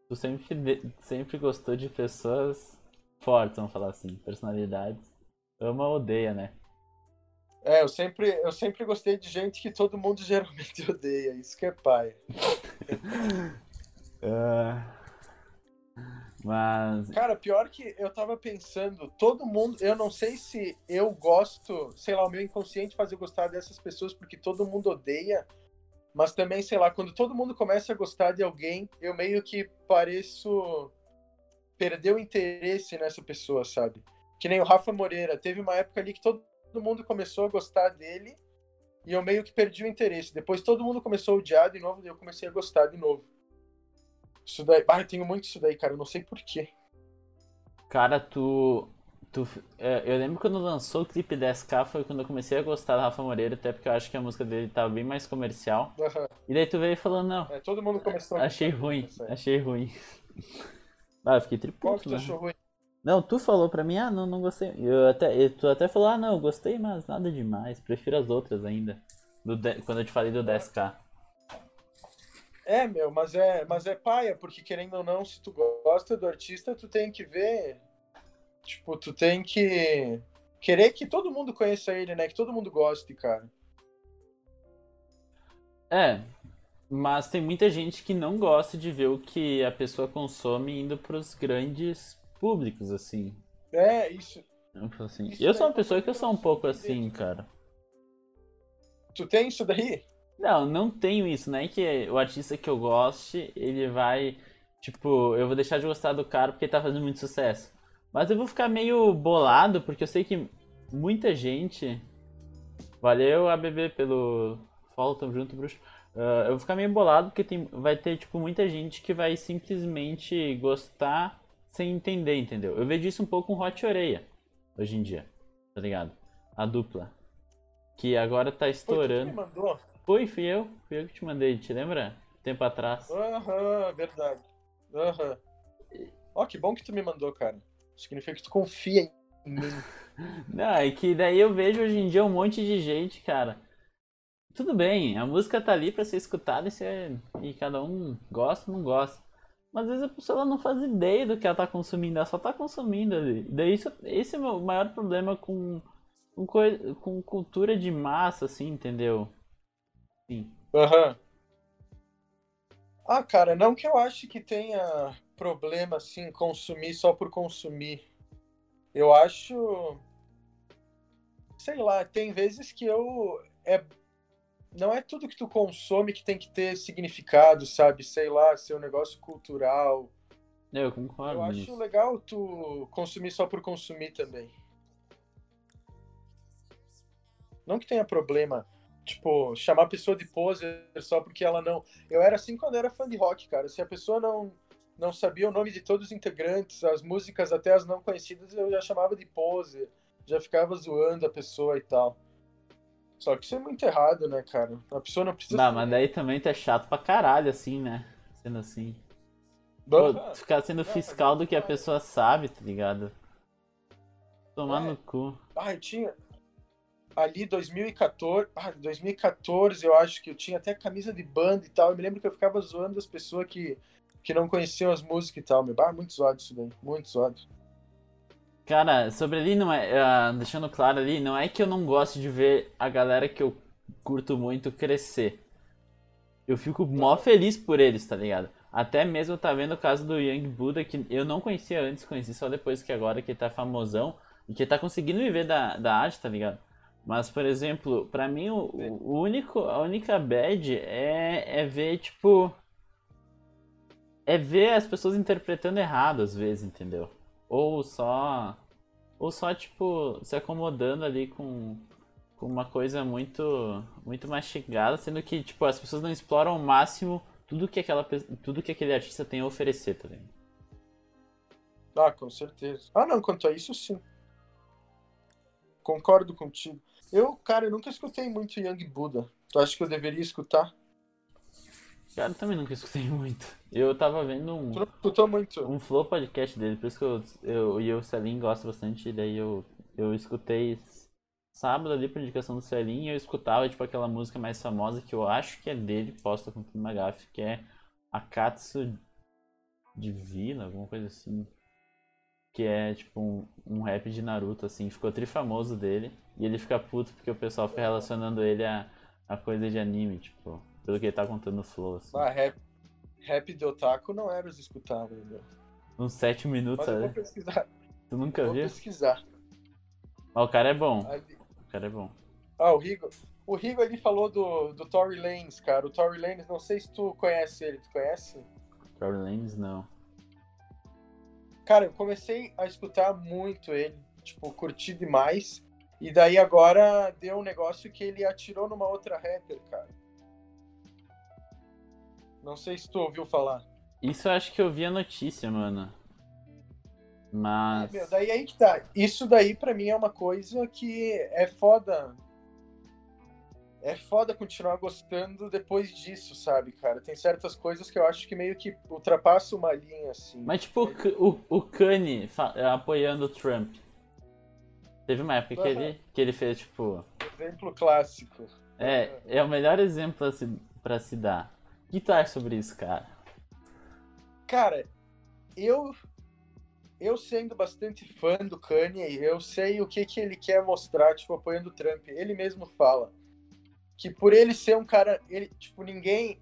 tu sempre, sempre gostou de pessoas fortes, vamos falar assim, personalidades. Ama ou odeia, né? É, eu sempre, eu sempre gostei de gente que todo mundo geralmente odeia, isso que é pai. uh... Mas. Cara, pior que eu tava pensando, todo mundo. Eu não sei se eu gosto, sei lá, o meu inconsciente faz eu gostar dessas pessoas porque todo mundo odeia. Mas também, sei lá, quando todo mundo começa a gostar de alguém, eu meio que pareço perder o interesse nessa pessoa, sabe? Que nem o Rafa Moreira. Teve uma época ali que todo mundo começou a gostar dele e eu meio que perdi o interesse. Depois todo mundo começou a odiar de novo e eu comecei a gostar de novo. Isso daí. Ah, eu tenho muito isso daí, cara. Eu não sei porquê. Cara, tu. Tu, é, eu lembro quando lançou o clipe 10K foi quando eu comecei a gostar da Rafa Moreira, até porque eu acho que a música dele tava bem mais comercial. Aham. E daí tu veio falando, não, É, todo mundo começou a achei ruim, achei ruim. Ah, eu fiquei Qual que triputo, tu né? achou ruim? Não, tu falou pra mim, ah, não, não gostei. Eu até, e tu até falou, ah, não, eu gostei, mas nada demais, prefiro as outras ainda. Do de- quando eu te falei do 10K. É, meu, mas é, mas é paia, porque querendo ou não, se tu gosta do artista, tu tem que ver. Tipo, tu tem que querer que todo mundo conheça ele, né? Que todo mundo goste, cara. É, mas tem muita gente que não gosta de ver o que a pessoa consome indo pros grandes públicos, assim. É, isso. Assim, Isso eu sou daí uma pessoa que eu sou um pouco é assim, cara. Tu tem isso daí? Não, não tenho isso, não é que o artista que eu goste, ele vai, tipo, eu vou deixar de gostar do cara porque ele tá fazendo muito sucesso. Mas eu vou ficar meio bolado, porque eu sei que muita gente. Valeu, ABB, pelo follow, tamo junto, bruxo. Ah, eu vou ficar meio bolado porque tem, vai ter, tipo, muita gente que vai simplesmente gostar sem entender, entendeu? Eu vejo isso um pouco com Hot Oreia, hoje em dia, tá ligado? A dupla. Que agora tá Foi tu estourando. me mandou? Foi, fui eu. Fui eu que te mandei, te lembra? Tempo atrás. Aham, verdade. Aham. Ó, que bom que tu me mandou, cara. Significa que tu confia em mim. Não, é que daí eu vejo hoje em dia um monte de gente, cara. Tudo bem, a música tá ali pra ser escutada e, ser... e cada um gosta ou não gosta. Mas às vezes a pessoa não faz ideia do que ela tá consumindo, ela só tá consumindo ali. Daí isso, esse é o meu maior problema com, com, coi- com cultura de massa, assim, entendeu? Sim. Aham. Ah, cara, não que eu ache que tenha problema, assim, consumir só por consumir. Eu acho. Sei lá, tem vezes que eu. É... Não é tudo que tu consome que tem que ter significado, sabe? Sei lá, ser um negócio cultural. Eu concordo Eu acho nisso. legal tu consumir só por consumir também. Não que tenha problema, tipo, chamar a pessoa de poser só porque ela não. Eu era assim quando eu era fã de rock, cara. Se a pessoa não, não sabia o nome de todos os integrantes, as músicas, até as não conhecidas, eu já chamava de poser. Já ficava zoando a pessoa e tal. Só que isso é muito errado, né, cara? A pessoa não precisa. Não, mas daí também tu é chato pra caralho, assim, né? Sendo assim. Pô, ficar sendo fiscal do que a pessoa sabe, tá ligado? Tomar É. no cu. Ah, eu tinha. Ali 2014. Ah, 2014, eu acho que eu tinha até camisa de banda e tal. Eu me lembro que eu ficava zoando as pessoas que, que não conheciam as músicas e tal. Meu, ah, muito zoado isso daí. Muito zoado. Cara, sobre ali, não é, ah, deixando claro ali, não é que eu não gosto de ver a galera que eu curto muito crescer. Eu fico mó feliz por eles, tá ligado? Até mesmo tá vendo o caso do Young Buddha, que eu não conhecia antes, conheci só depois que agora que ele tá famosão e que ele tá conseguindo viver da, da arte, tá ligado? Mas, por exemplo, pra mim o, o único, a única bad é, é ver, tipo. É ver as pessoas interpretando errado às vezes, entendeu? Ou só. Ou só, tipo, se acomodando ali com, com uma coisa muito. muito mastigada, sendo que, tipo, as pessoas não exploram ao máximo tudo que, aquela, tudo que aquele artista tem a oferecer, tá? Ah, com certeza. Ah, não, quanto a isso, sim. Concordo contigo. Eu, cara, eu nunca escutei muito Young Buddha. Tu acha que eu deveria escutar? Cara, eu também nunca escutei muito. Eu tava vendo um. Tu não escutou muito? um flow podcast dele, por isso que eu, eu e o Celim gosto bastante, e daí eu, eu escutei sábado ali por indicação do Celim, e eu escutava tipo aquela música mais famosa que eu acho que é dele, posta com o Magafe, que é Akatsu Divina, alguma coisa assim. Que é tipo um, um rap de Naruto, assim, ficou trifamoso dele, e ele fica puto porque o pessoal fica relacionando ele a, a coisa de anime, tipo, pelo que ele tá contando no flow, assim. Ah, rap, rap de otaku não era os escutáveis, meu. Uns 7 minutos, Mas eu vou sabe? pesquisar. Tu nunca Vou viu? pesquisar. Mas o cara é bom. Ali- O cara é bom. Ah, o Rigo. O Rigo ali falou do, do Tory Lanez, cara. O Tory Lanez, não sei se tu conhece ele. Tu conhece? Tory Lanez, não. Cara, eu comecei a escutar muito ele. Tipo, curti demais. E daí agora deu um negócio que ele atirou numa outra rapper, cara. Não sei se tu ouviu falar. Isso eu acho que eu vi a notícia, mano. Mas. É, meu, daí aí que tá. Isso daí pra mim é uma coisa que é foda. É foda continuar gostando depois disso, sabe, cara? Tem certas coisas que eu acho que meio que ultrapassa uma linha, assim. Mas, tipo, o, o, Kanye apoiando o Trump. Teve uma época que, Aham. ele, que ele fez, tipo. Exemplo clássico. É, é o melhor exemplo a se, pra se dar. Que tu acha sobre isso, cara? Cara, eu eu sendo bastante fã do Kanye, eu sei o que que ele quer mostrar, tipo, apoiando o Trump. Ele mesmo fala que por ele ser um cara, ele, tipo, ninguém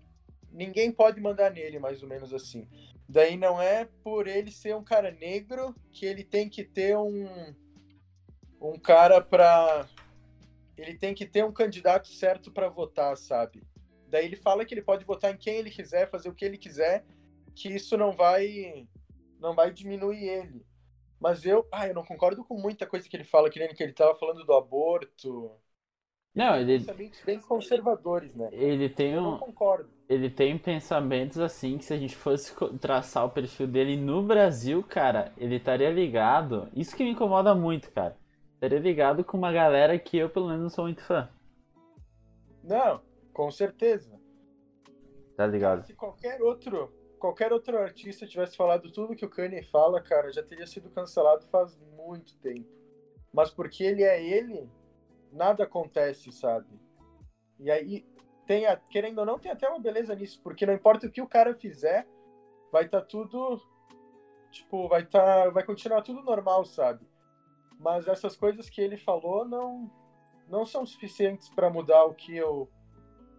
ninguém pode mandar nele, mais ou menos assim. Daí não é por ele ser um cara negro que ele tem que ter um um cara pra ele tem que ter um candidato certo pra votar, sabe? Daí ele fala que ele pode votar em quem ele quiser, fazer o que ele quiser, que isso não vai não vai diminuir ele. Mas eu, ah, eu não concordo com muita coisa que ele fala, que nem que ele tava falando do aborto. Não, ele, Pensamentos bem conservadores, né? ele tem Eu não um. concordo. Ele tem pensamentos assim que se a gente fosse traçar o perfil dele no Brasil, cara, ele estaria ligado. Isso que me incomoda muito, cara. Estaria ligado com uma galera que eu, pelo menos, não sou muito fã. Não, com certeza. Tá ligado? Se qualquer outro, qualquer outro artista tivesse falado tudo que o Kanye fala, cara, já teria sido cancelado faz muito tempo. Mas porque ele é ele, nada acontece, sabe? E aí tem a, querendo ou não, tem até uma beleza nisso, porque não importa o que o cara fizer, vai estar tudo tipo, vai tá, vai continuar tudo normal, sabe? Mas essas coisas que ele falou não não são suficientes pra mudar o que eu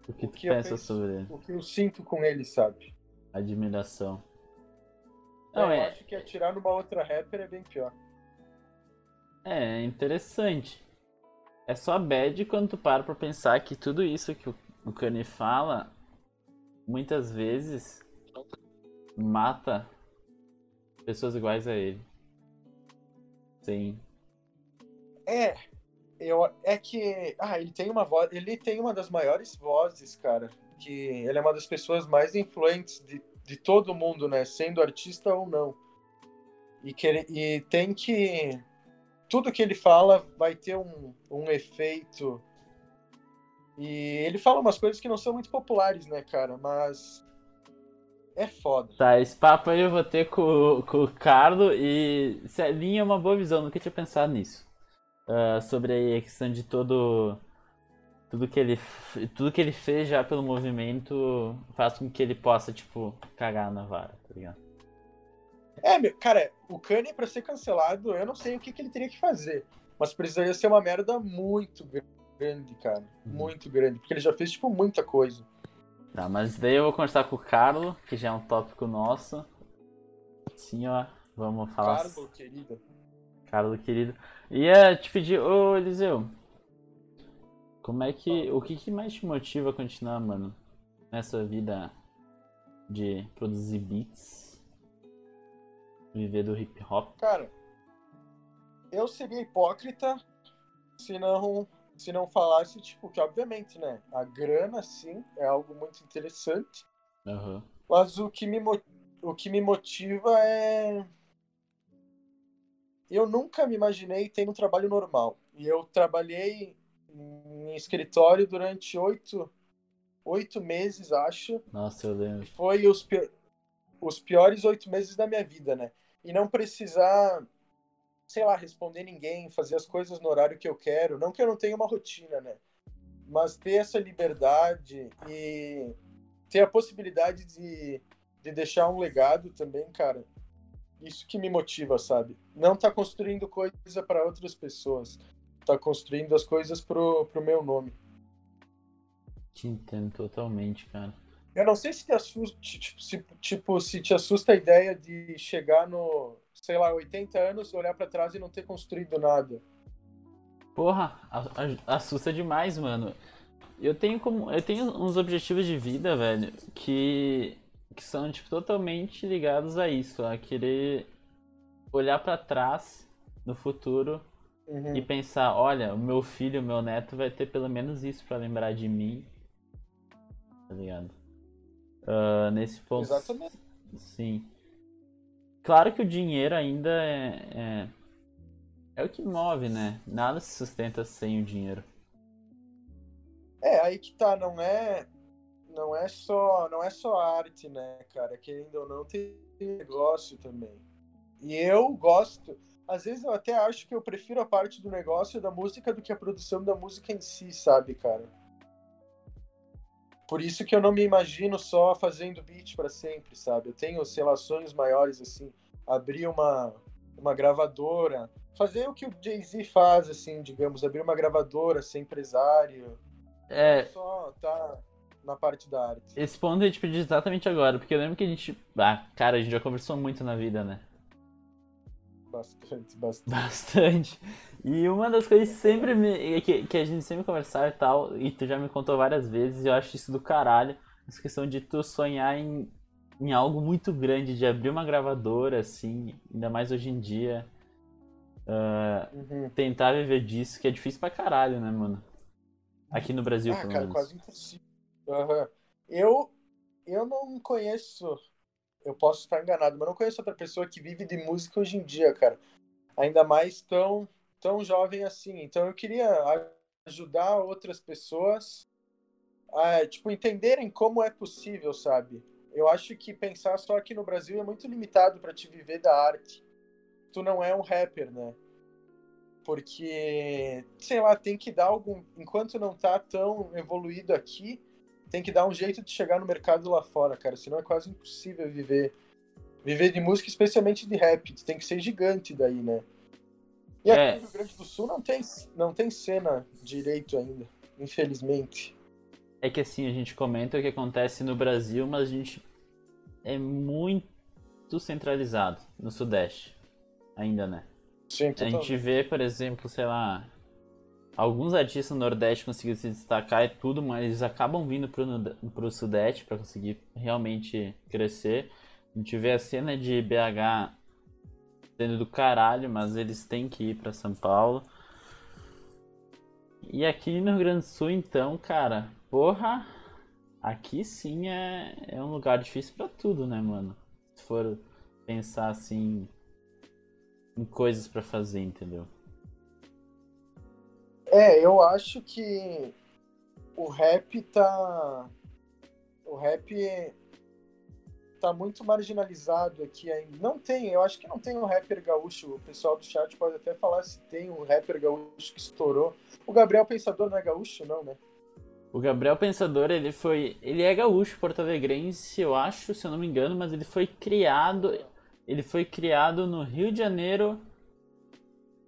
O que O tu que pensa penso- sobre ele? o que eu sinto com ele, sabe? Admiração. Não, eu é, acho que atirar numa outra rapper é bem pior. é interessante. É só bad quando tu para pra pensar que tudo isso que o Kanye fala, muitas vezes, mata pessoas iguais a ele. Sim. É, eu é que ah, ele tem uma voz, ele tem uma das maiores vozes, cara, que ele é uma das pessoas mais influentes de, de todo mundo, né, sendo artista ou não. E que ele- e tem que tudo que ele fala vai ter um, um efeito. E ele fala umas coisas que não são muito populares, né, cara, mas é foda. Tá, esse papo aí eu vou ter com, com o Carlo e Celinha é uma boa visão, nunca tinha pensado nisso. Ah, sobre a questão de todo. Tudo que ele tudo que ele fez já pelo movimento faz com que ele possa, tipo, cagar na vara, tá ligado? É, meu, cara, o Kanye pra ser cancelado, eu não sei o que, que ele teria que fazer. Mas precisaria ser uma merda muito grande, cara. Uhum. Muito grande. Porque ele já fez, tipo, muita coisa. Tá, mas daí eu vou conversar com o Carlo, que já é um tópico nosso. Sim, ó, vamos falar. Carlo, querida. Carlo, querido. Ia te pedir, ô Eliseu, como é que. O que, que mais te motiva a continuar, mano? Nessa vida de produzir beats, viver do hip hop? Cara, eu seria hipócrita se não, se não falasse, tipo, que obviamente, né? A grana, sim, é algo muito interessante. Aham. Mas o que me, o que me motiva é. Eu nunca me imaginei tendo um trabalho normal. E eu trabalhei em escritório durante oito, oito meses, acho. Nossa, eu lembro. Foi os, os piores oito meses da minha vida, né? E não precisar, sei lá, responder ninguém, fazer as coisas no horário que eu quero. Não que eu não tenha uma rotina, né? Mas ter essa liberdade e ter a possibilidade de, de deixar um legado também, cara. Isso que me motiva, sabe? Não tá construindo coisa para outras pessoas. Tá construindo as coisas pro, pro meu nome. Te entendo totalmente, cara. Eu não sei se te assusta, tipo se, tipo, se te assusta a ideia de chegar no, sei lá, 80 anos, olhar pra trás e não ter construído nada. Porra, assusta demais, mano. Eu tenho como. Eu tenho uns objetivos de vida, velho, que. Que são, tipo, totalmente ligados a isso, a querer olhar pra trás no futuro Uhum. e pensar, olha, o meu filho, o meu neto vai ter pelo menos isso pra lembrar de mim. Tá ligado? Ah, nesse ponto. Exatamente. Sim. claro que o dinheiro ainda é, é, é o que move, né? Nada se sustenta sem o dinheiro. É, aí que tá, não é não é só não é só arte, né, cara? Querendo ou não, tem negócio também. E eu gosto, às vezes eu até acho que eu prefiro a parte do negócio da música do que a produção da música em si, sabe, cara? Por isso que eu não me imagino só fazendo beat para sempre, sabe? Eu tenho relações maiores assim, abrir uma uma gravadora, fazer o que o Jay-Z faz assim, digamos, abrir uma gravadora, ser empresário. É, só tá na parte da arte. Esse ponto a gente pediu exatamente agora, porque eu lembro que a gente. Ah, cara, a gente já conversou muito na vida, né? Bastante, bastante. Bastante. E uma das coisas sempre me, que, que a gente sempre conversar e tal, e tu já me contou várias vezes, e eu acho isso do caralho, essa questão de tu sonhar em, em algo muito grande, de abrir uma gravadora, assim, ainda mais hoje em dia. Uh, uhum. Tentar viver disso, que é difícil pra caralho, né, mano? Aqui no Brasil, ah, pelo cara, menos. quase impossível. Uhum. Eu, eu não conheço, eu posso estar enganado, mas não conheço outra pessoa que vive de música hoje em dia, cara. Ainda mais tão, tão jovem assim. Então eu queria ajudar outras pessoas a, tipo, entenderem como é possível, sabe? Eu acho que pensar só aqui no Brasil é muito limitado para te viver da arte. Tu não é um rapper, né? Porque, sei lá, tem que dar algum. Enquanto não tá tão evoluído aqui, tem que dar um jeito de chegar no mercado lá fora, cara. Senão é quase impossível viver. Viver de música, especialmente de rap. Tem que ser gigante daí, né? E aqui é. no Rio Grande do Sul não tem, não tem cena direito ainda, infelizmente. É que assim, a gente comenta o que acontece no Brasil, mas a gente é muito centralizado no Sudeste. Ainda, né? Sim, A gente vê, por exemplo, sei lá, alguns artistas no Nordeste conseguiram se destacar e tudo, mas eles acabam vindo pro, pro Sudeste para conseguir realmente crescer. A gente vê a cena de BH sendo do caralho, mas eles têm que ir para São Paulo. E aqui no Rio Grande do Sul, então, cara, porra, aqui sim é, é um lugar difícil para tudo, né, mano? Se for pensar assim em coisas para fazer, entendeu? É, eu acho que o rap tá. O rap tá muito marginalizado aqui ainda. Não tem, eu acho que não tem um rapper gaúcho. O pessoal do chat pode até falar se tem um rapper gaúcho que estourou. O Gabriel Pensador não é gaúcho, não, né? O Gabriel Pensador, ele foi. Ele é gaúcho porto-alegrense, eu acho, se eu não me engano, mas ele foi criado. Ele foi criado no Rio de Janeiro.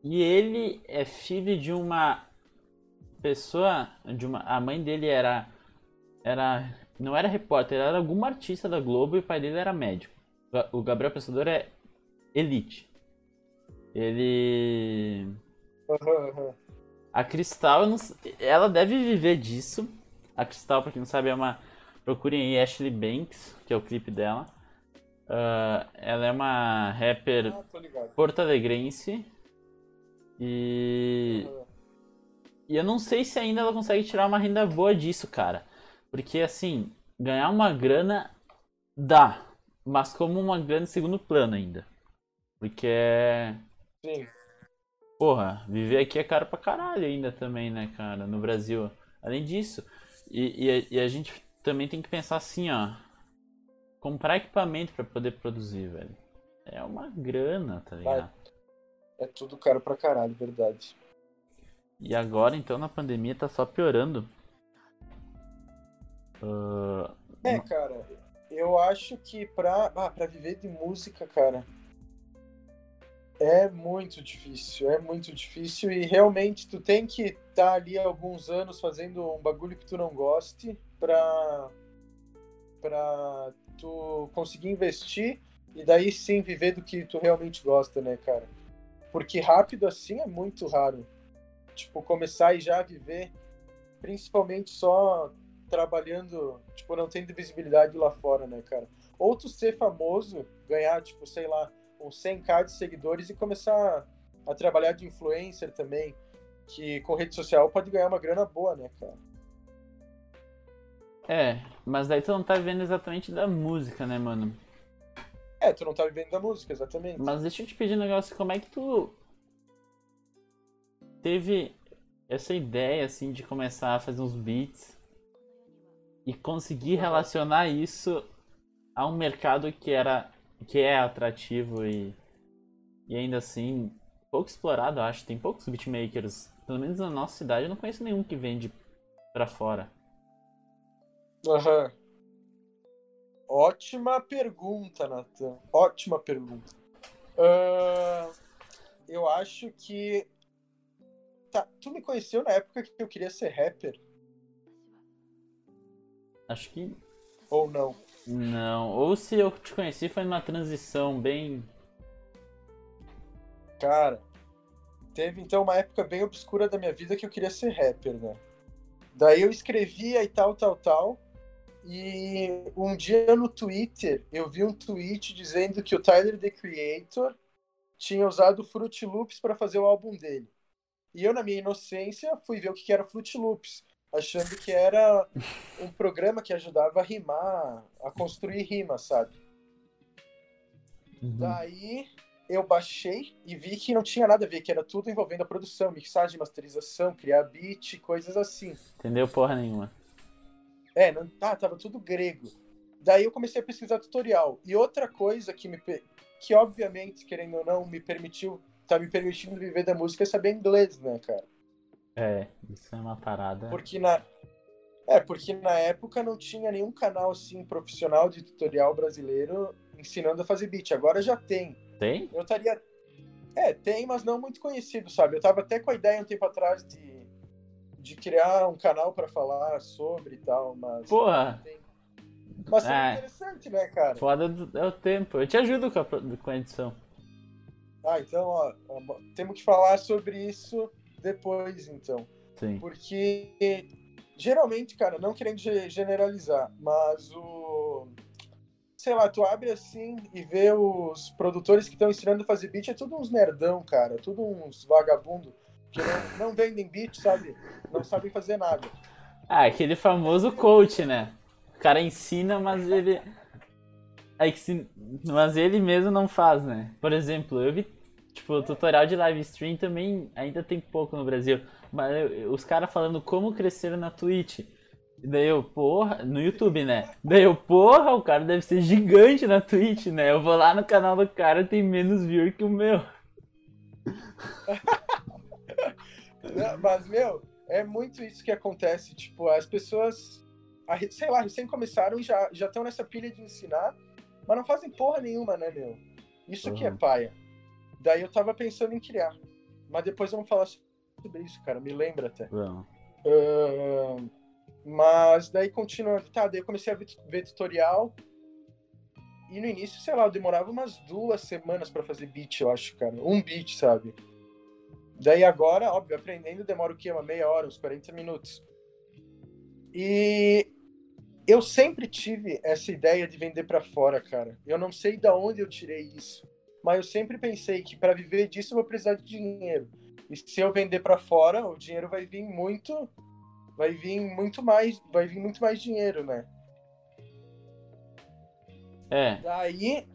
E ele é filho de uma pessoa, de uma, a mãe dele era, era, não era repórter, era alguma artista da Globo e o pai dele era médico. O Gabriel Pensador é elite. Ele, a Cristal, não, ela deve viver disso. A Cristal, pra quem não sabe, é uma, procurem aí Ashley Banks, que é o clipe dela. Uh, ela é uma rapper ah, porto-alegrense e uhum. E eu não sei se ainda ela consegue tirar uma renda boa disso, cara. Porque, assim, ganhar uma grana dá. Mas como uma grana de segundo plano ainda. Porque é. Sim. Porra, viver aqui é caro pra caralho ainda também, né, cara, no Brasil. Além disso, e, e, a, e a gente também tem que pensar assim, ó. Comprar equipamento para poder produzir, velho. É uma grana, tá ligado? É tudo caro pra caralho, verdade. E agora, então, na pandemia tá só piorando. Uh... É, cara, eu acho que pra, ah, pra viver de música, cara, é muito difícil, é muito difícil e realmente tu tem que estar tá ali alguns anos fazendo um bagulho que tu não goste pra, pra tu conseguir investir e daí sim viver do que tu realmente gosta, né, cara? Porque rápido assim é muito raro tipo, começar e já viver, principalmente só trabalhando, tipo, não tendo visibilidade lá fora, né, cara? Ou tu ser famoso, ganhar, tipo, sei lá, uns 100k de seguidores e começar a trabalhar de influencer também, que com rede social pode ganhar uma grana boa, né, cara? É, mas daí tu não tá vendo exatamente da música, né, mano? É, tu não tá vivendo da música, exatamente. Mas deixa eu te pedir um negócio, como é que tu teve essa ideia, assim, de começar a fazer uns beats e conseguir relacionar isso a um mercado que era que é atrativo e, e ainda assim pouco explorado, eu acho. Tem poucos beatmakers, pelo menos na nossa cidade, eu não conheço nenhum que vende pra fora. Aham. Uhum. Ótima pergunta, Nathan. Ótima pergunta. Uh, eu acho que. Tá, tu me conheceu na época que eu queria ser rapper? Acho que. Ou não? Não. Ou se eu te conheci foi numa transição bem. Cara, teve então uma época bem obscura da minha vida que eu queria ser rapper, né? Daí eu escrevia e tal, tal, tal. E um dia no Twitter eu vi um tweet dizendo que o Tyler the Creator tinha usado Fruit Loops para fazer o álbum dele. E eu, na minha inocência, fui ver o que era Fruit Loops, achando que era um programa que ajudava a rimar, a construir rima, sabe? Uhum. Daí eu baixei e vi que não tinha nada a ver, que era tudo envolvendo a produção, mixagem, masterização, criar beat, coisas assim. Entendeu porra nenhuma. É, não, tá, tava tudo grego. Daí eu comecei a pesquisar tutorial. E outra coisa que me que obviamente, querendo ou não, me permitiu, tá me permitindo viver da música saber inglês, né, cara? É, isso é uma parada. Porque na É, porque na época não tinha nenhum canal assim profissional de tutorial brasileiro ensinando a fazer beat. Agora já tem. Tem? Eu estaria É, tem, mas não muito conhecido, sabe? Eu tava até com a ideia um tempo atrás de de criar um canal para falar sobre e tal, mas. Porra! Tem... Mas é interessante, né, cara? Foda é o tempo. Eu te ajudo com a, com a edição. Ah, então, ó, temos que falar sobre isso depois, então. Sim. Porque geralmente, cara, não querendo generalizar, mas o. Sei lá, tu abre assim e vê os produtores que estão ensinando a fazer beat, é tudo uns nerdão, cara, tudo uns vagabundo que não, não vendem beat, sabe? Não sabem fazer nada. Ah, aquele famoso coach, né? O cara ensina, mas ele. É Mas ele mesmo não faz, né? Por exemplo, eu vi. Tipo, o tutorial de live stream também ainda tem pouco no Brasil. Mas eu, os caras falando como crescer na Twitch. Daí eu, porra, no YouTube, né? Daí eu, porra, o cara deve ser gigante na Twitch, né? Eu vou lá no canal do cara tem menos viewer que o meu. Mas, meu, é muito isso que acontece. Tipo, as pessoas, sei lá, recém começaram e já estão nessa pilha de ensinar, mas não fazem porra nenhuma, né, meu? Isso uhum. que é paia. Daí eu tava pensando em criar. Mas depois vamos falar sobre isso, cara. Me lembra até. Uh, mas daí continuando. Tá, daí eu comecei a ver, tutorial. E no início, sei lá, eu demorava umas duas semanas para fazer beat, eu acho, cara. Um beat, sabe? Daí agora, óbvio, aprendendo demora o quê? Uma meia hora, uns 40 minutos. E eu sempre tive essa ideia de vender para fora, cara. Eu não sei de onde eu tirei isso, mas eu sempre pensei que para viver disso eu vou precisar de dinheiro. E se eu vender para fora, o dinheiro vai vir muito, vai vir muito mais, vai vir muito mais dinheiro, né? É. Daí,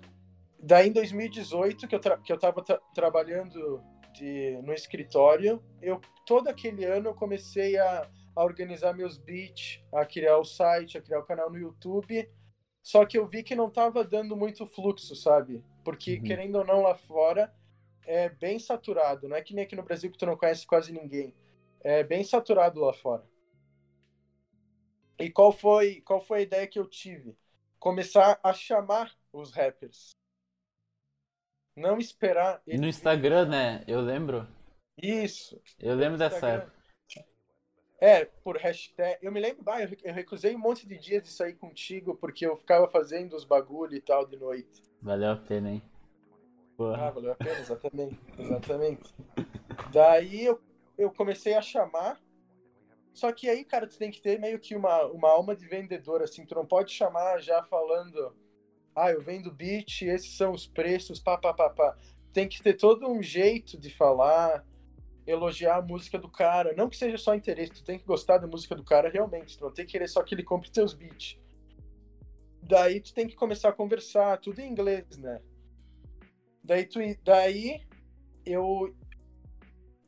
daí em 2018 que eu, que eu tava tra trabalhando de, no escritório, eu todo aquele ano eu comecei a, a organizar meus beats, a criar o site, a criar o canal no YouTube. Só que eu vi que não estava dando muito fluxo, sabe? Porque, uhum. querendo ou não, lá fora é bem saturado. Não é que nem aqui no Brasil que tu não conhece quase ninguém. É bem saturado lá fora. E qual foi, qual foi a ideia que eu tive? Começar a chamar os rappers não esperar. No Instagram, né? Eu lembro. Isso. Eu lembro dessa época. É, por hashtag. Eu me lembro, bah, eu recusei um monte de dias de sair contigo porque eu ficava fazendo os bagulho e tal de noite. Valeu a pena, hein? Porra. Ah, valeu a pena, exatamente. exatamente. Daí eu, eu comecei a chamar. Só que aí, cara, tu tem que ter meio que uma, uma alma de vendedor, assim. Tu não pode chamar já falando ah, eu vendo beat, esses são os preços, pá, pá, pá, pá. Tem que ter todo um jeito de falar, elogiar a música do cara. Não que seja só interesse, tu tem que gostar da música do cara realmente. Tu não tem que querer só que ele compre teus beats. daí tu tem que começar a conversar, tudo em inglês, né? Daí, tu, daí eu,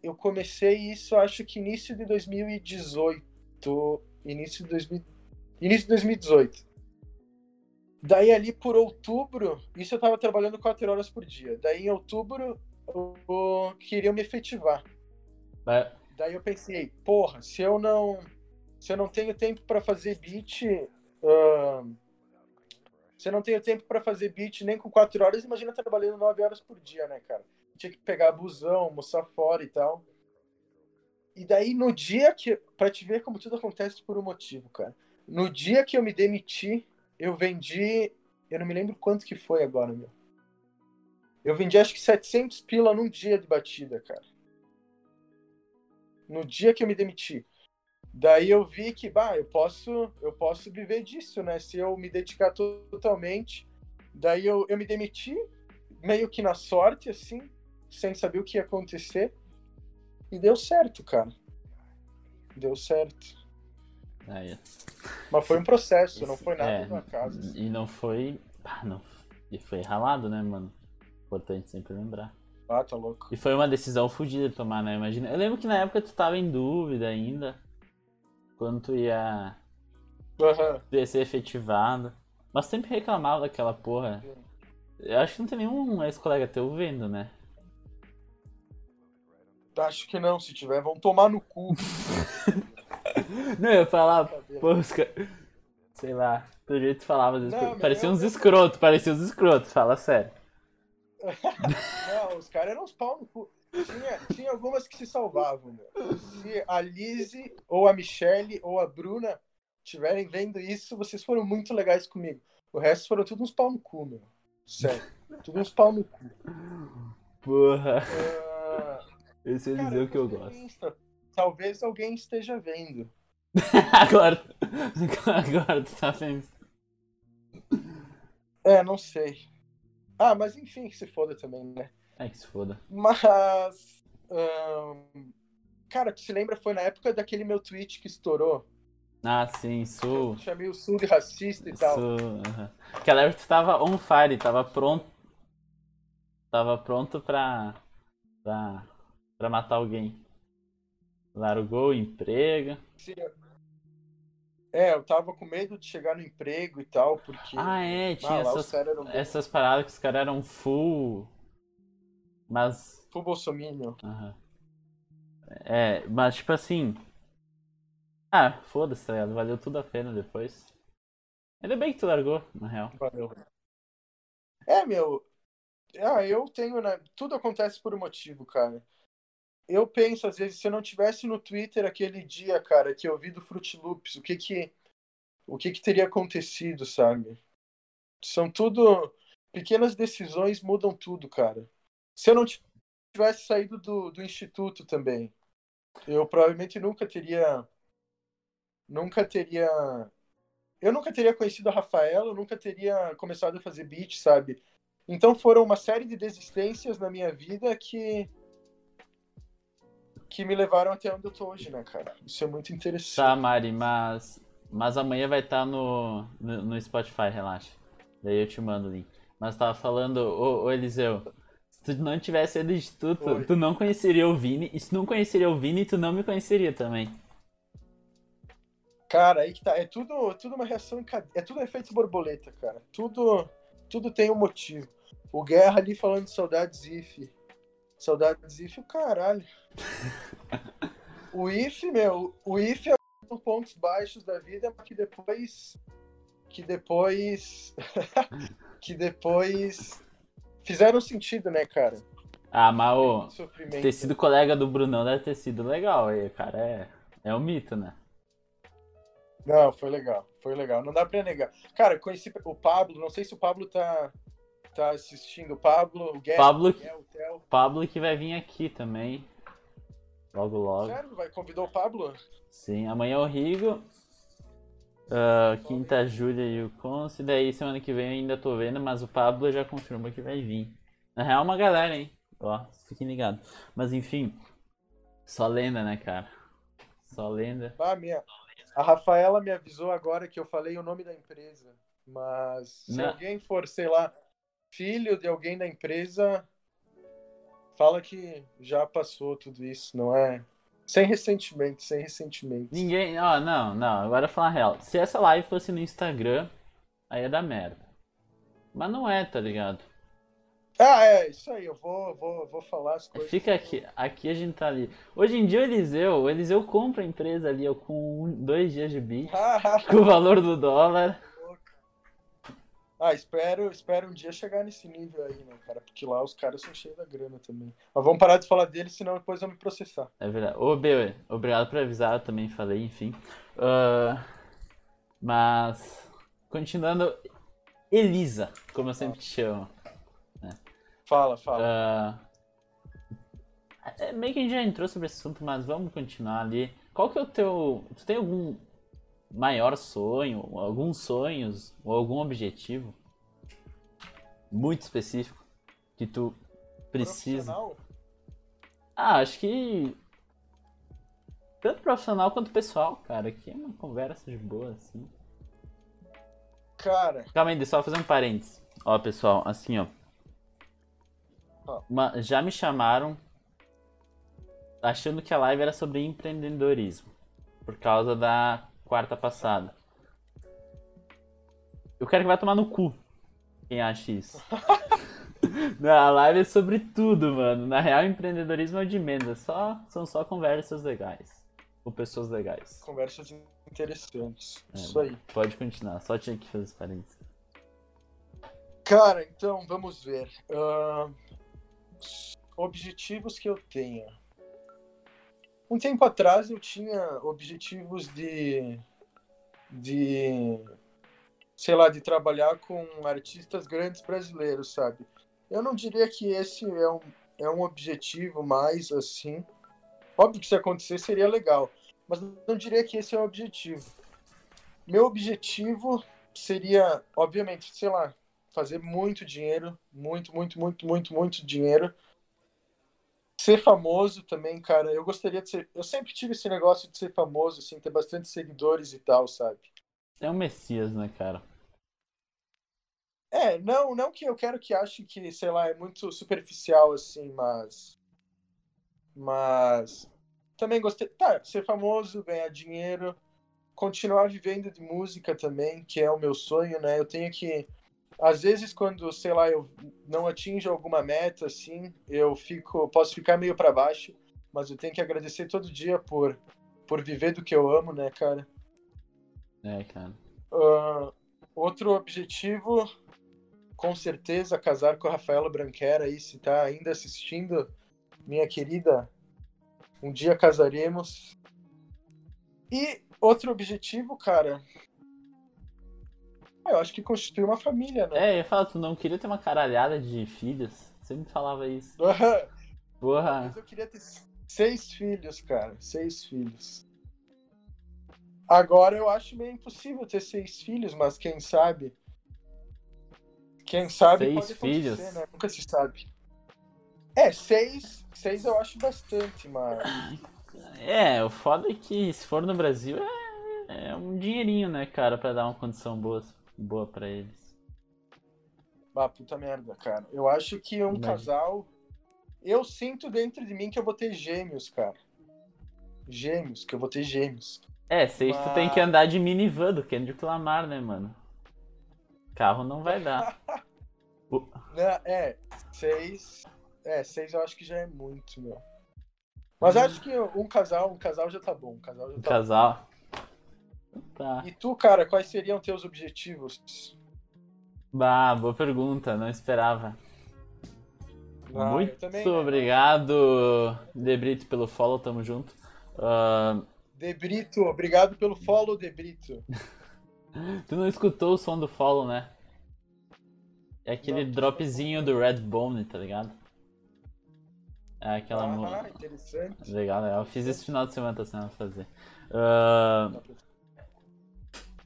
eu comecei isso, acho que início de 2018. Início de, 2000, início de 2018. Daí ali por outubro, isso eu tava trabalhando quatro horas por dia. Daí em outubro eu, eu queria me efetivar. Vai. Daí eu pensei, porra, se eu não se eu não tenho tempo para fazer beat, uh, se eu não tenho tempo para fazer beat nem com quatro horas, imagina trabalhando nove horas por dia, né, cara? Tinha que pegar busão, almoçar fora e tal. E daí no dia que, para te ver como tudo acontece por um motivo, cara. No dia que eu me demiti, eu vendi, eu não me lembro quanto que foi agora, meu. Eu vendi acho que 700 pila num dia de batida, cara. No dia que eu me demiti. Daí eu vi que, bah, eu posso, eu posso viver disso, né? Se eu me dedicar totalmente. Daí eu, eu me demiti, meio que na sorte, assim, sem saber o que ia acontecer. E deu certo, cara. Deu certo. Aí. Mas foi um processo, não foi nada É, uma casa. assim. E não foi. Ah, não. E foi ralado, né, mano? Importante sempre lembrar. Ah, tá louco. E foi uma decisão fodida de tomar, né? Imagina. Eu lembro que na época tu tava em dúvida ainda. Quando tu ia, ia ser efetivado. Mas sempre reclamava daquela porra. Eu acho que não tem nenhum ex-colega teu vendo, né? Acho que não, se tiver, vão tomar no cu. Não, eu falava, Brincadeira. pô, os. Sei lá, pelo jeito tu falava, Não, parecia eu- uns escroto, parecia uns escroto, fala sério. Não, os caras eram uns pau no cu. Tinha, tinha algumas que se salvavam, meu. Se a Lizzie, ou a Michelle, ou a Bruna estiverem vendo isso, vocês foram muito legais comigo. O resto foram tudo uns pau no cu, meu. Sério. Tudo uns pau no cu. Porra, Ah, esse é o que eu gosto. Insta. Talvez alguém esteja vendo. agora, agora tu tá vendo. É, não sei. Ah, mas enfim, que se foda também, né? Ai, que se foda. Mas. ahn, cara, tu se lembra? Foi na época daquele meu tweet que estourou. Ah, sim, sul. Eu chamei o Sul de racista e tal. Sul, aham. Aquela época tu tava on fire, tava pronto. Tava pronto pra. pra. pra matar alguém. Largou o emprego. Sim, É, eu tava com medo de chegar no emprego e tal, porque. Ah, é, ah, tinha lá os essas, essas paradas que os caras eram full. Mas. full bolsominion. aham. É, mas tipo assim. Ah, foda-se, tá ligado? Valeu tudo a pena depois. Ainda bem que tu largou, na real. Valeu. É, meu. Ah, eu tenho, né? Tudo acontece por um motivo, cara. Eu penso, às vezes, se eu não tivesse no Twitter aquele dia, cara, que eu vi do Fruit Loops, o que que. O que que teria acontecido, sabe? São tudo. Pequenas decisões mudam tudo, cara. Se eu não tivesse saído do, do instituto também, eu provavelmente nunca teria. Nunca teria. Eu nunca teria conhecido a Rafaela, eu nunca teria começado a fazer beat, sabe? Então foram uma série de desistências na minha vida que. Que me levaram até onde eu tô hoje, né, cara? Isso é muito interessante. Tá, Mari, mas. Mas amanhã vai estar no, no, no Spotify, relaxa. Daí eu te mando o link. Mas tava falando, ô, ô Eliseu, se tu não tivesse ido do instituto, Oi. tu não conheceria o Vini. E se tu não conheceria o Vini, tu não me conheceria também. Cara, aí que tá. É tudo, tudo uma reação em cadeia. É tudo efeito borboleta, cara. Tudo, tudo tem um motivo. O Guerra ali falando de saudades if. Saudades if, o caralho. o if, meu, o if é um pontos baixos da vida, mas que depois. Que depois. que depois. Fizeram sentido, né, cara? Ah, mas ô, Sofrimento. ter sido colega do Brunão deve ter sido legal. Aí, cara, é, é um mito, né? Não, foi legal, foi legal. Não dá pra negar. Cara, eu conheci o Pablo, não sei se o Pablo tá, tá assistindo. O Pablo, o Guerra, Pablo- o Miguel, o Theo. Pablo que vai vir aqui também. Logo, logo. Sério, vai? Convidou o Pablo? Sim, amanhã o Rigo. ah, quinta, Júlia e o Conce. Daí semana que vem eu ainda tô vendo, mas o Pablo já confirmou que vai vir. Na real, uma galera, hein? Ó, fiquem ligados. Mas enfim, só lenda, né, cara? Só lenda. Ah, minha. A Rafaela me avisou agora que eu falei o nome da empresa. Mas se Não. alguém for, sei lá, filho de alguém da empresa, fala que já passou tudo isso, não é? Sem ressentimento, sem ressentimento. Ninguém. Ó, não, não. Agora falar real. Se essa live fosse no Instagram, aí ia dar merda. Mas não é, tá ligado? Ah, é, isso aí, eu vou, vou, vou falar as coisas. Fica aqui. Aqui a gente tá ali. Hoje em dia o Eliseu, o Eliseu compra a empresa ali ó, com dois dias de bi, Ah, com o valor do dólar. Ah, espero, espero um dia chegar nesse nível aí, né, cara? Porque lá os caras são cheios da grana também. Mas vamos parar de falar deles, senão depois vão me processar. É verdade. Ô, Beu, obrigado por avisar, eu também falei, enfim. Ah, mas, continuando, Elisa, como eu sempre te chamo. Fala, fala. Ah, é, meio que a gente já entrou sobre esse assunto, mas vamos continuar ali. Qual que é o teu. Tu tem algum maior sonho, alguns sonhos, ou algum objetivo muito específico que tu precisa? Ah, acho que. Tanto profissional quanto pessoal, cara. Aqui é uma conversa de boa, assim. Cara, Calma aí, deixa eu só fazer um parênteses. Ó, pessoal, assim, ó. Ó. Uma- já me chamaram achando que a live era sobre empreendedorismo. Por causa da quarta passada. Eu quero que vai tomar no cu. Quem acha isso? Não, a live é sobre tudo, mano. Na real, empreendedorismo é de menos. É Só, são só conversas legais. Com pessoas legais. conversas interessantes. É, Isso aí. Pode continuar, só tinha que fazer esse parênteses. Cara, então, vamos ver. Ahn, objetivos que eu tenha. Um tempo atrás eu tinha objetivos de. de. sei lá, de trabalhar com artistas grandes brasileiros, sabe? Eu não diria que esse é um, é um objetivo mais assim. Óbvio que se acontecer seria legal, mas não diria que esse é o objetivo. Meu objetivo seria, obviamente, sei lá, fazer muito dinheiro, muito, muito, muito, muito, muito dinheiro. Ser famoso também, cara. Eu gostaria de ser. Eu sempre tive esse negócio de ser famoso, assim, ter bastante seguidores e tal, sabe? É um Messias, né, cara? É, não, não que eu quero que ache que, sei lá, é muito superficial, assim, mas. Mas. Também gostei. Tá, ser famoso, ganhar dinheiro, continuar vivendo de música também, que é o meu sonho, né? Eu tenho que. Às vezes, quando, sei lá, eu não atinjo alguma meta, assim, eu fico. Posso ficar meio para baixo, mas eu tenho que agradecer todo dia por, por viver do que eu amo, né, cara? É, cara. Ah, outro objetivo, com certeza, casar com a Rafaela Branquera aí, se tá ainda assistindo, minha querida, um dia casaremos. E outro objetivo, cara, eu acho que constituir uma família, né? É, eu falar, tu não queria ter uma caralhada de filhos? Você me falava isso. Porra. Mas eu queria ter seis filhos, cara, seis filhos. Agora eu acho meio impossível ter seis filhos, mas quem sabe? Quem sabe Seis pode acontecer, filhos? né? Nunca se sabe. É, seis, seis eu acho bastante, mas É, o foda é que se for no Brasil é, é um dinheirinho, né, cara, pra dar uma condição boa, boa pra eles. ah, puta merda, cara. Eu acho que um casal eu sinto dentro de mim que eu vou ter gêmeos, cara. Gêmeos, que eu vou ter gêmeos. É, seis tu tem que andar de minivan do Kendrick Lamar, né, mano? Carro não vai dar. O- Né, É, seis. É, seis eu acho que já é muito, meu. Mas acho que um casal, um casal já tá bom. Um casal já Um tá casal. Tá. E tu, cara, quais seriam teus objetivos? Bah, boa pergunta, não esperava. Ah, Muito também, né? obrigado, Debrito, pelo follow, tamo junto. Ah, Debrito, obrigado pelo follow, Debrito. tu não escutou o som do follow, né? É aquele Não. dropzinho do Redbone, tá ligado? É aquela Ah, música. interessante. Legal, legal. Eu fiz esse final de semana, tá sendo fazer. Ah,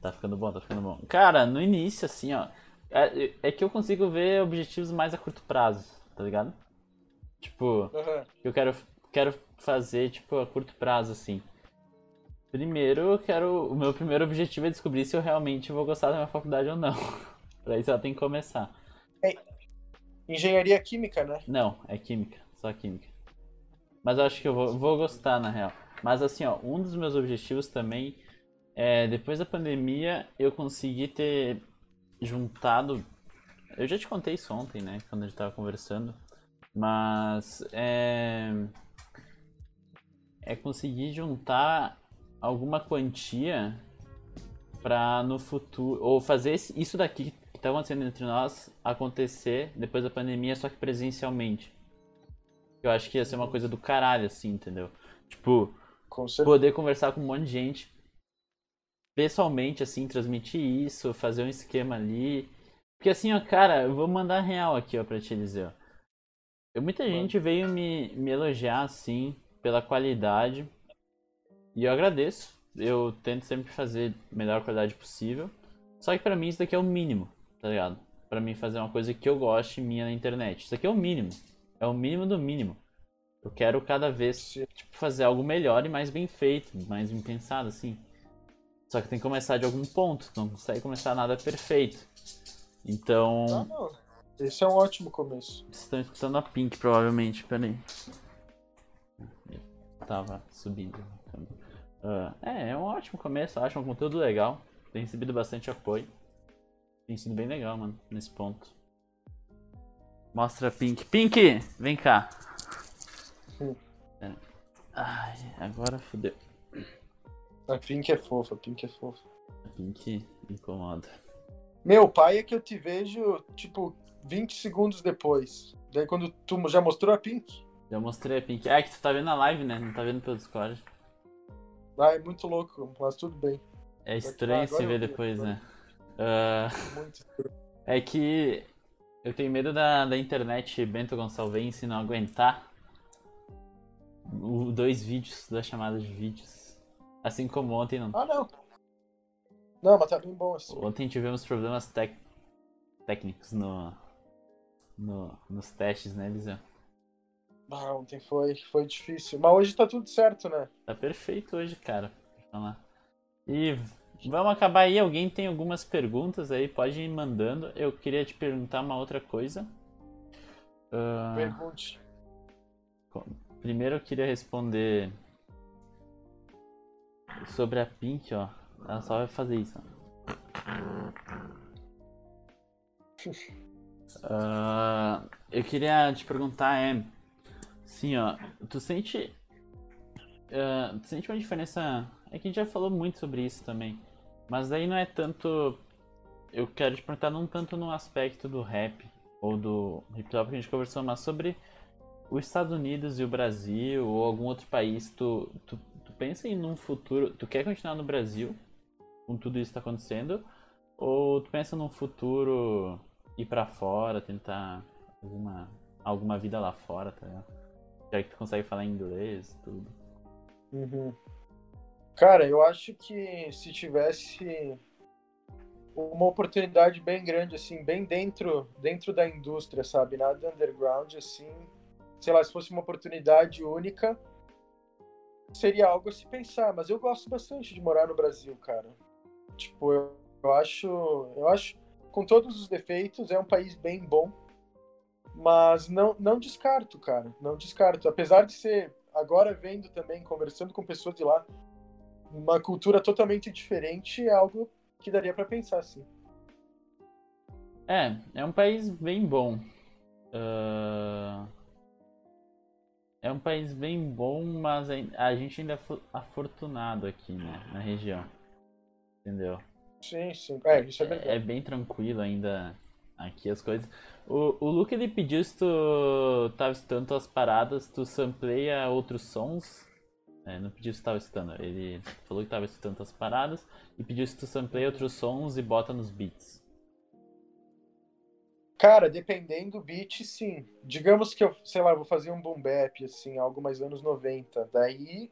tá ficando bom, tá ficando bom. Cara, no início, assim, ó. É, é que eu consigo ver objetivos mais a curto prazo, tá ligado? Tipo, que eu quero, quero fazer, tipo, a curto prazo, assim. Primeiro, eu quero. O meu primeiro objetivo é descobrir se eu realmente vou gostar da minha faculdade ou não. pra isso ela tem que começar. É engenharia química, né? Não, é química, só química. Mas eu acho que eu vou, vou gostar, na real. Mas assim, ó, um dos meus objetivos também é, depois da pandemia, eu consegui ter juntado. Eu já te contei isso ontem, né? Quando a gente tava conversando. Mas é. É conseguir juntar alguma quantia para no futuro. Ou fazer isso daqui que tá acontecendo entre nós acontecer depois da pandemia, só que presencialmente. Eu acho que ia ser uma coisa do caralho, assim, entendeu? Tipo, poder conversar com um monte de gente pessoalmente, assim, transmitir isso, fazer um esquema ali. Porque assim, ó, cara, eu vou mandar real aqui, ó, pra te dizer, ó. Eu, muita Mano. gente veio me, me elogiar, assim, pela qualidade. E eu agradeço. Eu tento sempre fazer a melhor qualidade possível. Só que pra mim isso daqui é o mínimo, tá ligado? Pra mim fazer uma coisa que eu goste minha na internet. Isso aqui é o mínimo. É o mínimo do mínimo. Eu quero cada vez tipo, fazer algo melhor e mais bem feito, mais bem pensado, assim. Só que tem que começar de algum ponto, não consegue começar nada perfeito. Então. Ah, não. Esse é um ótimo começo. Vocês estão escutando a Pink, provavelmente, peraí. tava subindo. Uh, é, é um ótimo começo, acho um conteúdo legal. Tem recebido bastante apoio. Tem sido bem legal, mano, nesse ponto. Mostra a Pink. Pink, vem cá. É. Ai, agora fodeu. A Pink é fofa, a Pink é fofa. A Pink incomoda. Meu pai é que eu te vejo, tipo, 20 segundos depois. Daí quando tu já mostrou a Pink? Já mostrei a Pink. É que tu tá vendo na live, né? Não tá vendo pelo Discord. Ah, é muito louco, mas tudo bem. É estranho se ver depois, né? Uh... Muito estranho. É que eu tenho medo da, da internet Bento Gonçalves não aguentar o, dois vídeos, duas chamadas de vídeos. Assim como ontem não. Ah, não. Não, mas tá bem bom assim. Ontem tivemos problemas tec... técnicos no... no... nos testes, né, Eliseu? Ah, ontem foi, foi difícil. Mas hoje tá tudo certo, né? Tá perfeito hoje, cara. Vamos lá. E vamos acabar aí. Alguém tem algumas perguntas aí? Pode ir mandando. Eu queria te perguntar uma outra coisa. Uh... Pergunte. Primeiro eu queria responder sobre a Pink, ó. Ela só vai fazer isso. Uh, eu queria te perguntar é sim ó tu sente uh, tu sente uma diferença é que a gente já falou muito sobre isso também mas daí não é tanto eu quero te perguntar não tanto no aspecto do rap ou do hip hop que a gente conversou mas sobre os Estados Unidos e o Brasil ou algum outro país tu, tu pensa em num futuro. Tu quer continuar no Brasil com tudo isso que tá acontecendo? Ou tu pensa num futuro ir para fora, tentar alguma, alguma vida lá fora, tá? Já que tu consegue falar inglês tudo. Uhum. Cara, eu acho que se tivesse uma oportunidade bem grande, assim, bem dentro, dentro da indústria, sabe? Nada underground, assim. Sei lá, se fosse uma oportunidade única, seria algo a se pensar, mas eu gosto bastante de morar no Brasil, cara. Tipo, eu, eu acho, eu acho, com todos os defeitos, é um país bem bom, mas não, não descarto, cara, não descarto. Apesar de ser, agora vendo também, conversando com pessoas de lá, uma cultura totalmente diferente, é algo que daria para pensar, sim. É, é um país bem bom. Uh é um país bem bom, mas a gente ainda é afortunado aqui, né? Na região. Entendeu? Sim, sim. É, isso é, verdade. é, é bem tranquilo ainda aqui as coisas. O, o Luke ele pediu se tu tava escutando as paradas, tu sampleia outros sons. É, não pediu se tava escutando, ele falou que tava escutando as paradas e pediu se tu sampleia outros sons e bota nos beats. Cara, dependendo do beat, sim. Digamos que eu, sei lá, vou fazer um boom bap, assim, algo mais anos 90. Daí,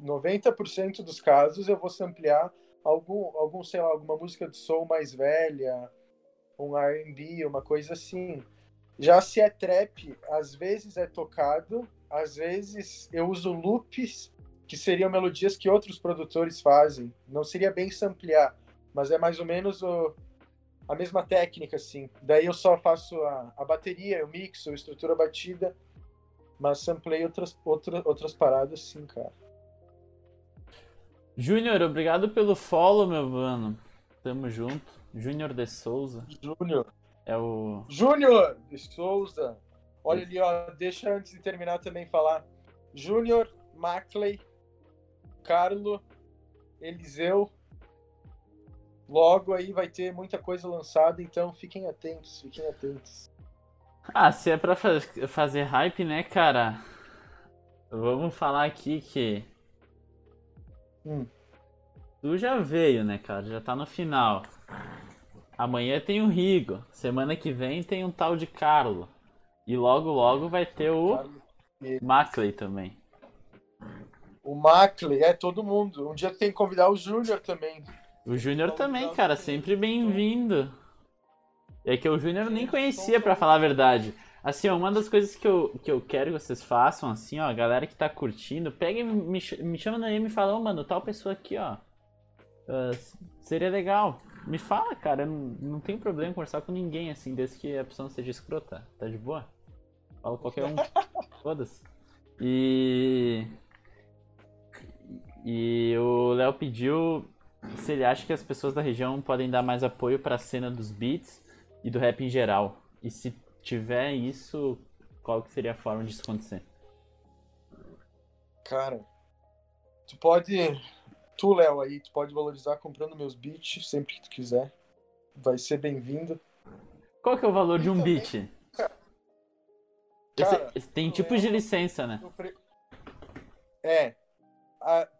90% dos casos eu vou samplear algum, algum, sei lá, alguma música de soul mais velha, um R&B, uma coisa assim. Já se é trap, às vezes é tocado, às vezes eu uso loops que seriam melodias que outros produtores fazem. Não seria bem samplear, mas é mais ou menos o, a mesma técnica, assim. Daí eu só faço a, a bateria, eu mixo, a estrutura batida, mas samplei outras, outra, outras paradas, sim, cara. Júnior, obrigado pelo follow, meu mano. Tamo junto. Júnior de Souza. Júnior. É o. Júnior de Souza. Olha ali, ó. Deixa antes de terminar também falar. Júnior, Macley, Carlo, Eliseu. Logo aí vai ter muita coisa lançada, então fiquem atentos, fiquem atentos. Ah, se é pra fazer hype, né, cara? Vamos falar aqui que. Hum. Tu já veio, né, cara? Já tá no final. Amanhã tem o Rigo. Semana que vem tem um tal de Carlo. E logo, logo vai ter o Macley também. O Macley, é todo mundo. Um dia tem que convidar o Júnior também. O Júnior também, cara, sempre bem-vindo. É que o Júnior nem conhecia, para falar a verdade. Assim, ó, uma das coisas que eu, que eu quero que vocês façam, assim, ó, a galera que tá curtindo, pega e me, me chama na e fala, oh, mano, tal pessoa aqui, ó. Uh, seria legal. Me fala, cara, não, não tem problema conversar com ninguém, assim, desde que a pessoa não seja escrota. Tá de boa? Fala qualquer um. Foda-se. E. E o Léo pediu se ele acha que as pessoas da região podem dar mais apoio para a cena dos beats e do rap em geral. E se tiver isso, qual que seria a forma disso acontecer? Cara, tu pode. Tu, Léo, aí, tu pode valorizar comprando meus beats sempre que tu quiser. Vai ser bem-vindo. Qual que é o valor de um beat? Cara, Esse, tem tipos de licença, né? É.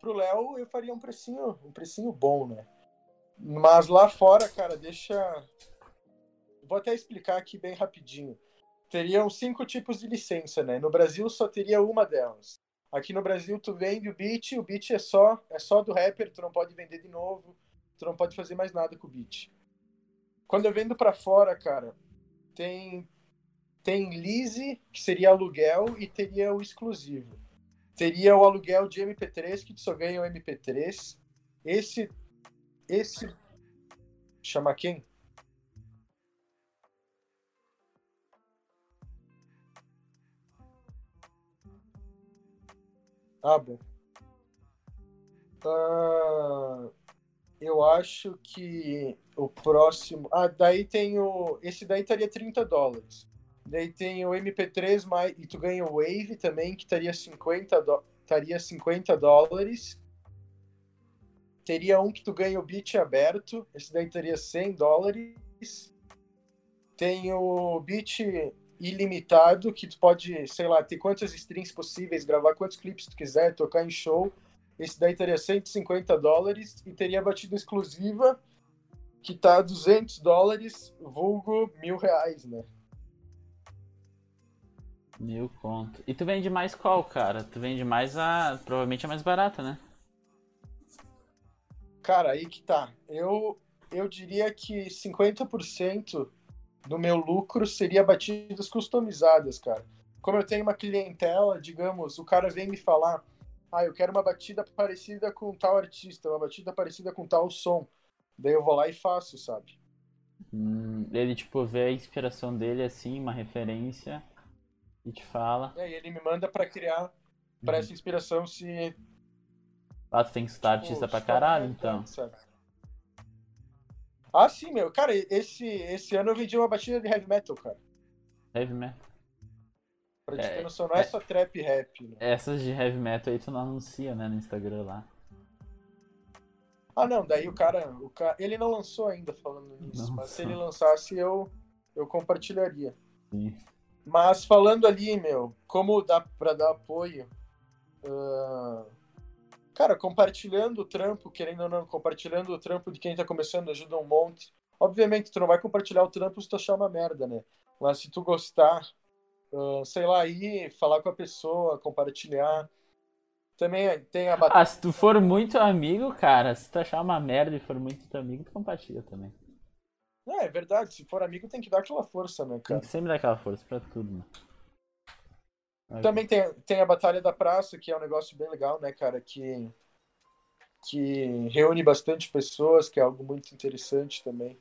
Pro Léo eu faria um precinho, um precinho bom, né? Mas lá fora, cara, deixa. Vou até explicar aqui bem rapidinho. Teriam cinco tipos de licença, né? No Brasil só teria uma delas. Aqui no Brasil tu vende o beat, o beat é só é só do rapper, tu não pode vender de novo, tu não pode fazer mais nada com o beat. Quando eu vendo para fora, cara, tem tem lease, que seria aluguel, e teria o exclusivo. Teria o aluguel de MP3, que só ganha o MP3. Esse. Esse. Chama quem? Ah, bom. Uh, eu acho que o próximo. Ah, daí tem o. Esse daí estaria 30 dólares. Daí tem o MP3 mais, e tu ganha o Wave também, que estaria 50, do, estaria 50 dólares. Teria um que tu ganha o beat aberto, esse daí teria 100 dólares. Tem o beat ilimitado, que tu pode, sei lá, ter quantas strings possíveis, gravar quantos clipes tu quiser, tocar em show. Esse daí teria 150 dólares. E teria batida exclusiva, que tá 200 dólares, vulgo mil reais, né? Mil conto. E tu vende mais qual, cara? Tu vende mais a. Provavelmente a mais barata, né? Cara, aí que tá. Eu, eu diria que 50% do meu lucro seria batidas customizadas, cara. Como eu tenho uma clientela, digamos, o cara vem me falar: ah, eu quero uma batida parecida com tal artista, uma batida parecida com tal som. Daí eu vou lá e faço, sabe? Hum, ele, tipo, vê a inspiração dele assim, uma referência e te fala. É, e ele me manda para criar, para uhum. essa inspiração se. Ah, tu tem que estudar tipo, artista pra caralho, então. Sabe? Ah, sim, meu. Cara, esse, esse ano eu vendi uma batida de heavy metal, cara. Heavy metal? Pra é, ter noção, não é, é só trap rap. Né? Essas de heavy metal aí tu não anuncia, né, no Instagram lá. Ah, não, daí o cara, o cara. Ele não lançou ainda falando nisso, não, mas se ele lançasse, eu, eu compartilharia. Sim. Mas falando ali, meu, como dá para dar apoio? Uh, cara, compartilhando o trampo, querendo ou não, compartilhando o trampo de quem tá começando ajuda um monte. Obviamente, tu não vai compartilhar o trampo se tu achar uma merda, né? Mas se tu gostar, uh, sei lá, ir falar com a pessoa, compartilhar. Também tem a batalha. Ah, se tu for muito amigo, cara, se tu achar uma merda e for muito amigo, tu compartilha também. É, é verdade. Se for amigo, tem que dar aquela força, né, cara? Tem que sempre dar aquela força pra tudo, né? Também tem, tem a Batalha da Praça, que é um negócio bem legal, né, cara? Que, que reúne bastante pessoas, que é algo muito interessante também.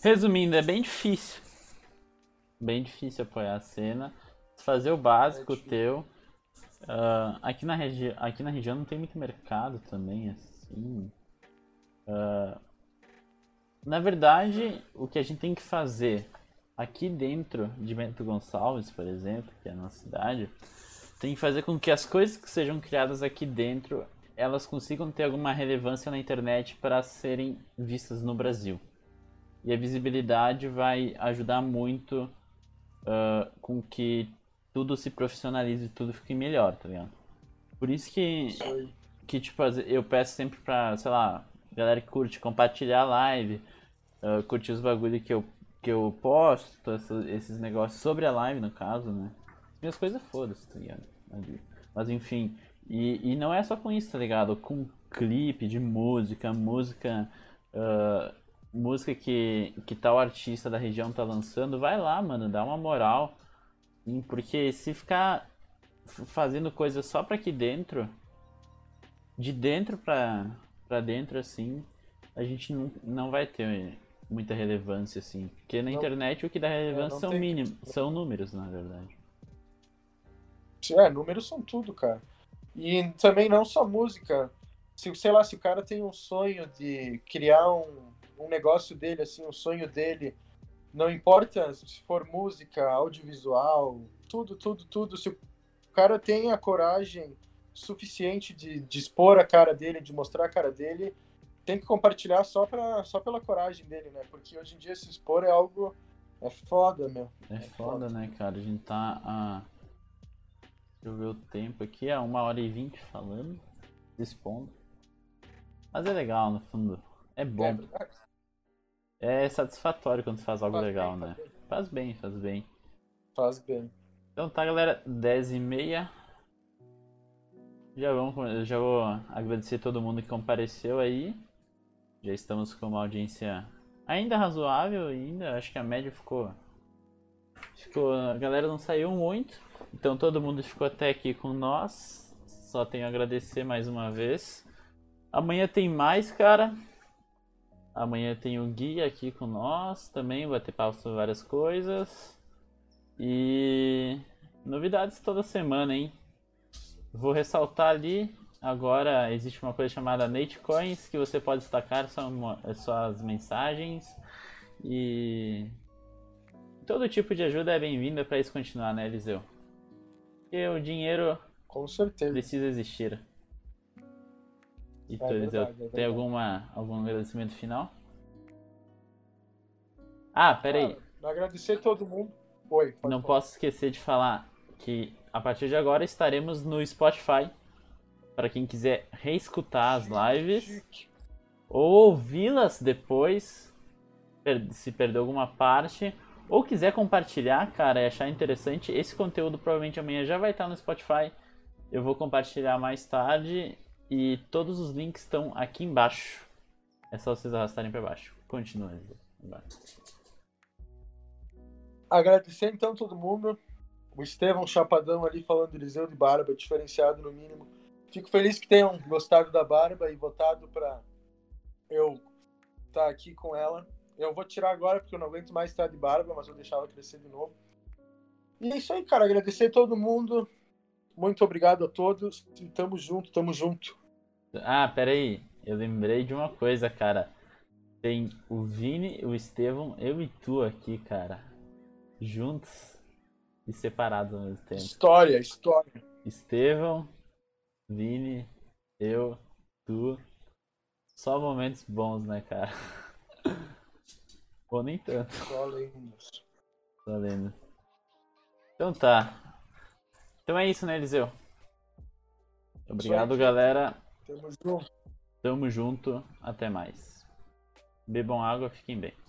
Resumindo, é bem difícil. Bem difícil apoiar a cena. Fazer o básico é teu. Uh, aqui, na regi aqui na região não tem muito mercado também, assim. Uh, na verdade, o que a gente tem que fazer aqui dentro de Bento Gonçalves, por exemplo, que é a nossa cidade, tem que fazer com que as coisas que sejam criadas aqui dentro elas consigam ter alguma relevância na internet para serem vistas no Brasil. E a visibilidade vai ajudar muito uh, com que tudo se profissionalize e tudo fique melhor, tá ligado? Por isso que, que tipo, eu peço sempre pra, sei lá, galera que curte compartilhar a live, uh, curtir os bagulho que eu, que eu posto, esses negócios sobre a live, no caso, né? Minhas coisas foda-se, tá ligado? Mas enfim, e, e não é só com isso, tá ligado? Com clipe de música, música. Uh, música que, que tal artista da região tá lançando, vai lá, mano, dá uma moral. Porque se ficar fazendo coisa só pra aqui dentro, de dentro pra, pra dentro, assim, a gente não, não vai ter muita relevância, assim. Porque na não, internet o que dá relevância são tem... mínimos, são números, na verdade. É, números são tudo, cara. E também não só música. Se, sei lá, se o cara tem um sonho de criar um, um negócio dele, assim, um sonho dele, não importa se for música, audiovisual, tudo, tudo, tudo. Se o cara tem a coragem suficiente de, de expor a cara dele, de mostrar a cara dele, tem que compartilhar só, pra, só pela coragem dele, né? Porque hoje em dia se expor é algo. É foda, meu. É, é foda, foda, né, cara? A gente tá a. Deixa eu ver o tempo aqui, é uma hora e vinte falando, expondo. Mas é legal, no fundo. É bom. É, é satisfatório quando faz algo faz legal, bem, né? Faz bem. faz bem, faz bem. Então tá, galera, 10 e meia. Já, vamos, já vou agradecer todo mundo que compareceu aí. Já estamos com uma audiência ainda razoável, ainda acho que a média ficou. Ficou. A galera não saiu muito. Então todo mundo ficou até aqui com nós. Só tenho a agradecer mais uma vez. Amanhã tem mais, cara. Amanhã tem o Gui aqui com nós também. Vai ter papo sobre várias coisas. E novidades toda semana, hein? Vou ressaltar ali Agora existe uma coisa chamada Natecoins que você pode destacar suas mensagens e todo tipo de ajuda é bem-vinda para isso continuar, né, Eliseu? Porque o dinheiro com certeza precisa existir. E tu, é Eliseu, verdade, é tem alguma algum agradecimento final? Ah, peraí. Ah, agradecer todo mundo. Oi. Não falar. posso esquecer de falar que a partir de agora estaremos no Spotify para quem quiser reescutar as lives ou ouvi-las depois, se perdeu alguma parte, ou quiser compartilhar, cara, e achar interessante, esse conteúdo provavelmente amanhã já vai estar no Spotify. Eu vou compartilhar mais tarde e todos os links estão aqui embaixo. É só vocês arrastarem para baixo. Continua. Agradecer então todo mundo. O Estevão Chapadão ali falando Eliseu de Barba, diferenciado no mínimo. Fico feliz que tenham gostado da barba e votado para eu estar tá aqui com ela. Eu vou tirar agora porque eu não aguento mais estar de barba, mas vou deixar ela crescer de novo. E é isso aí, cara. Agradecer a todo mundo. Muito obrigado a todos. E tamo junto, tamo junto. Ah, peraí. Eu lembrei de uma coisa, cara. Tem o Vini, o Estevão, eu e tu aqui, cara. Juntos e separados ao mesmo tempo. História, história. Estevão, Vini, eu, tu. Só momentos bons, né, cara? Ou nem tanto. Só lendas. Só lendas. Então tá. Então é isso, né, Eliseu? Obrigado, galera. Tamo junto. Tamo junto. Até mais. Bebam água, fiquem bem.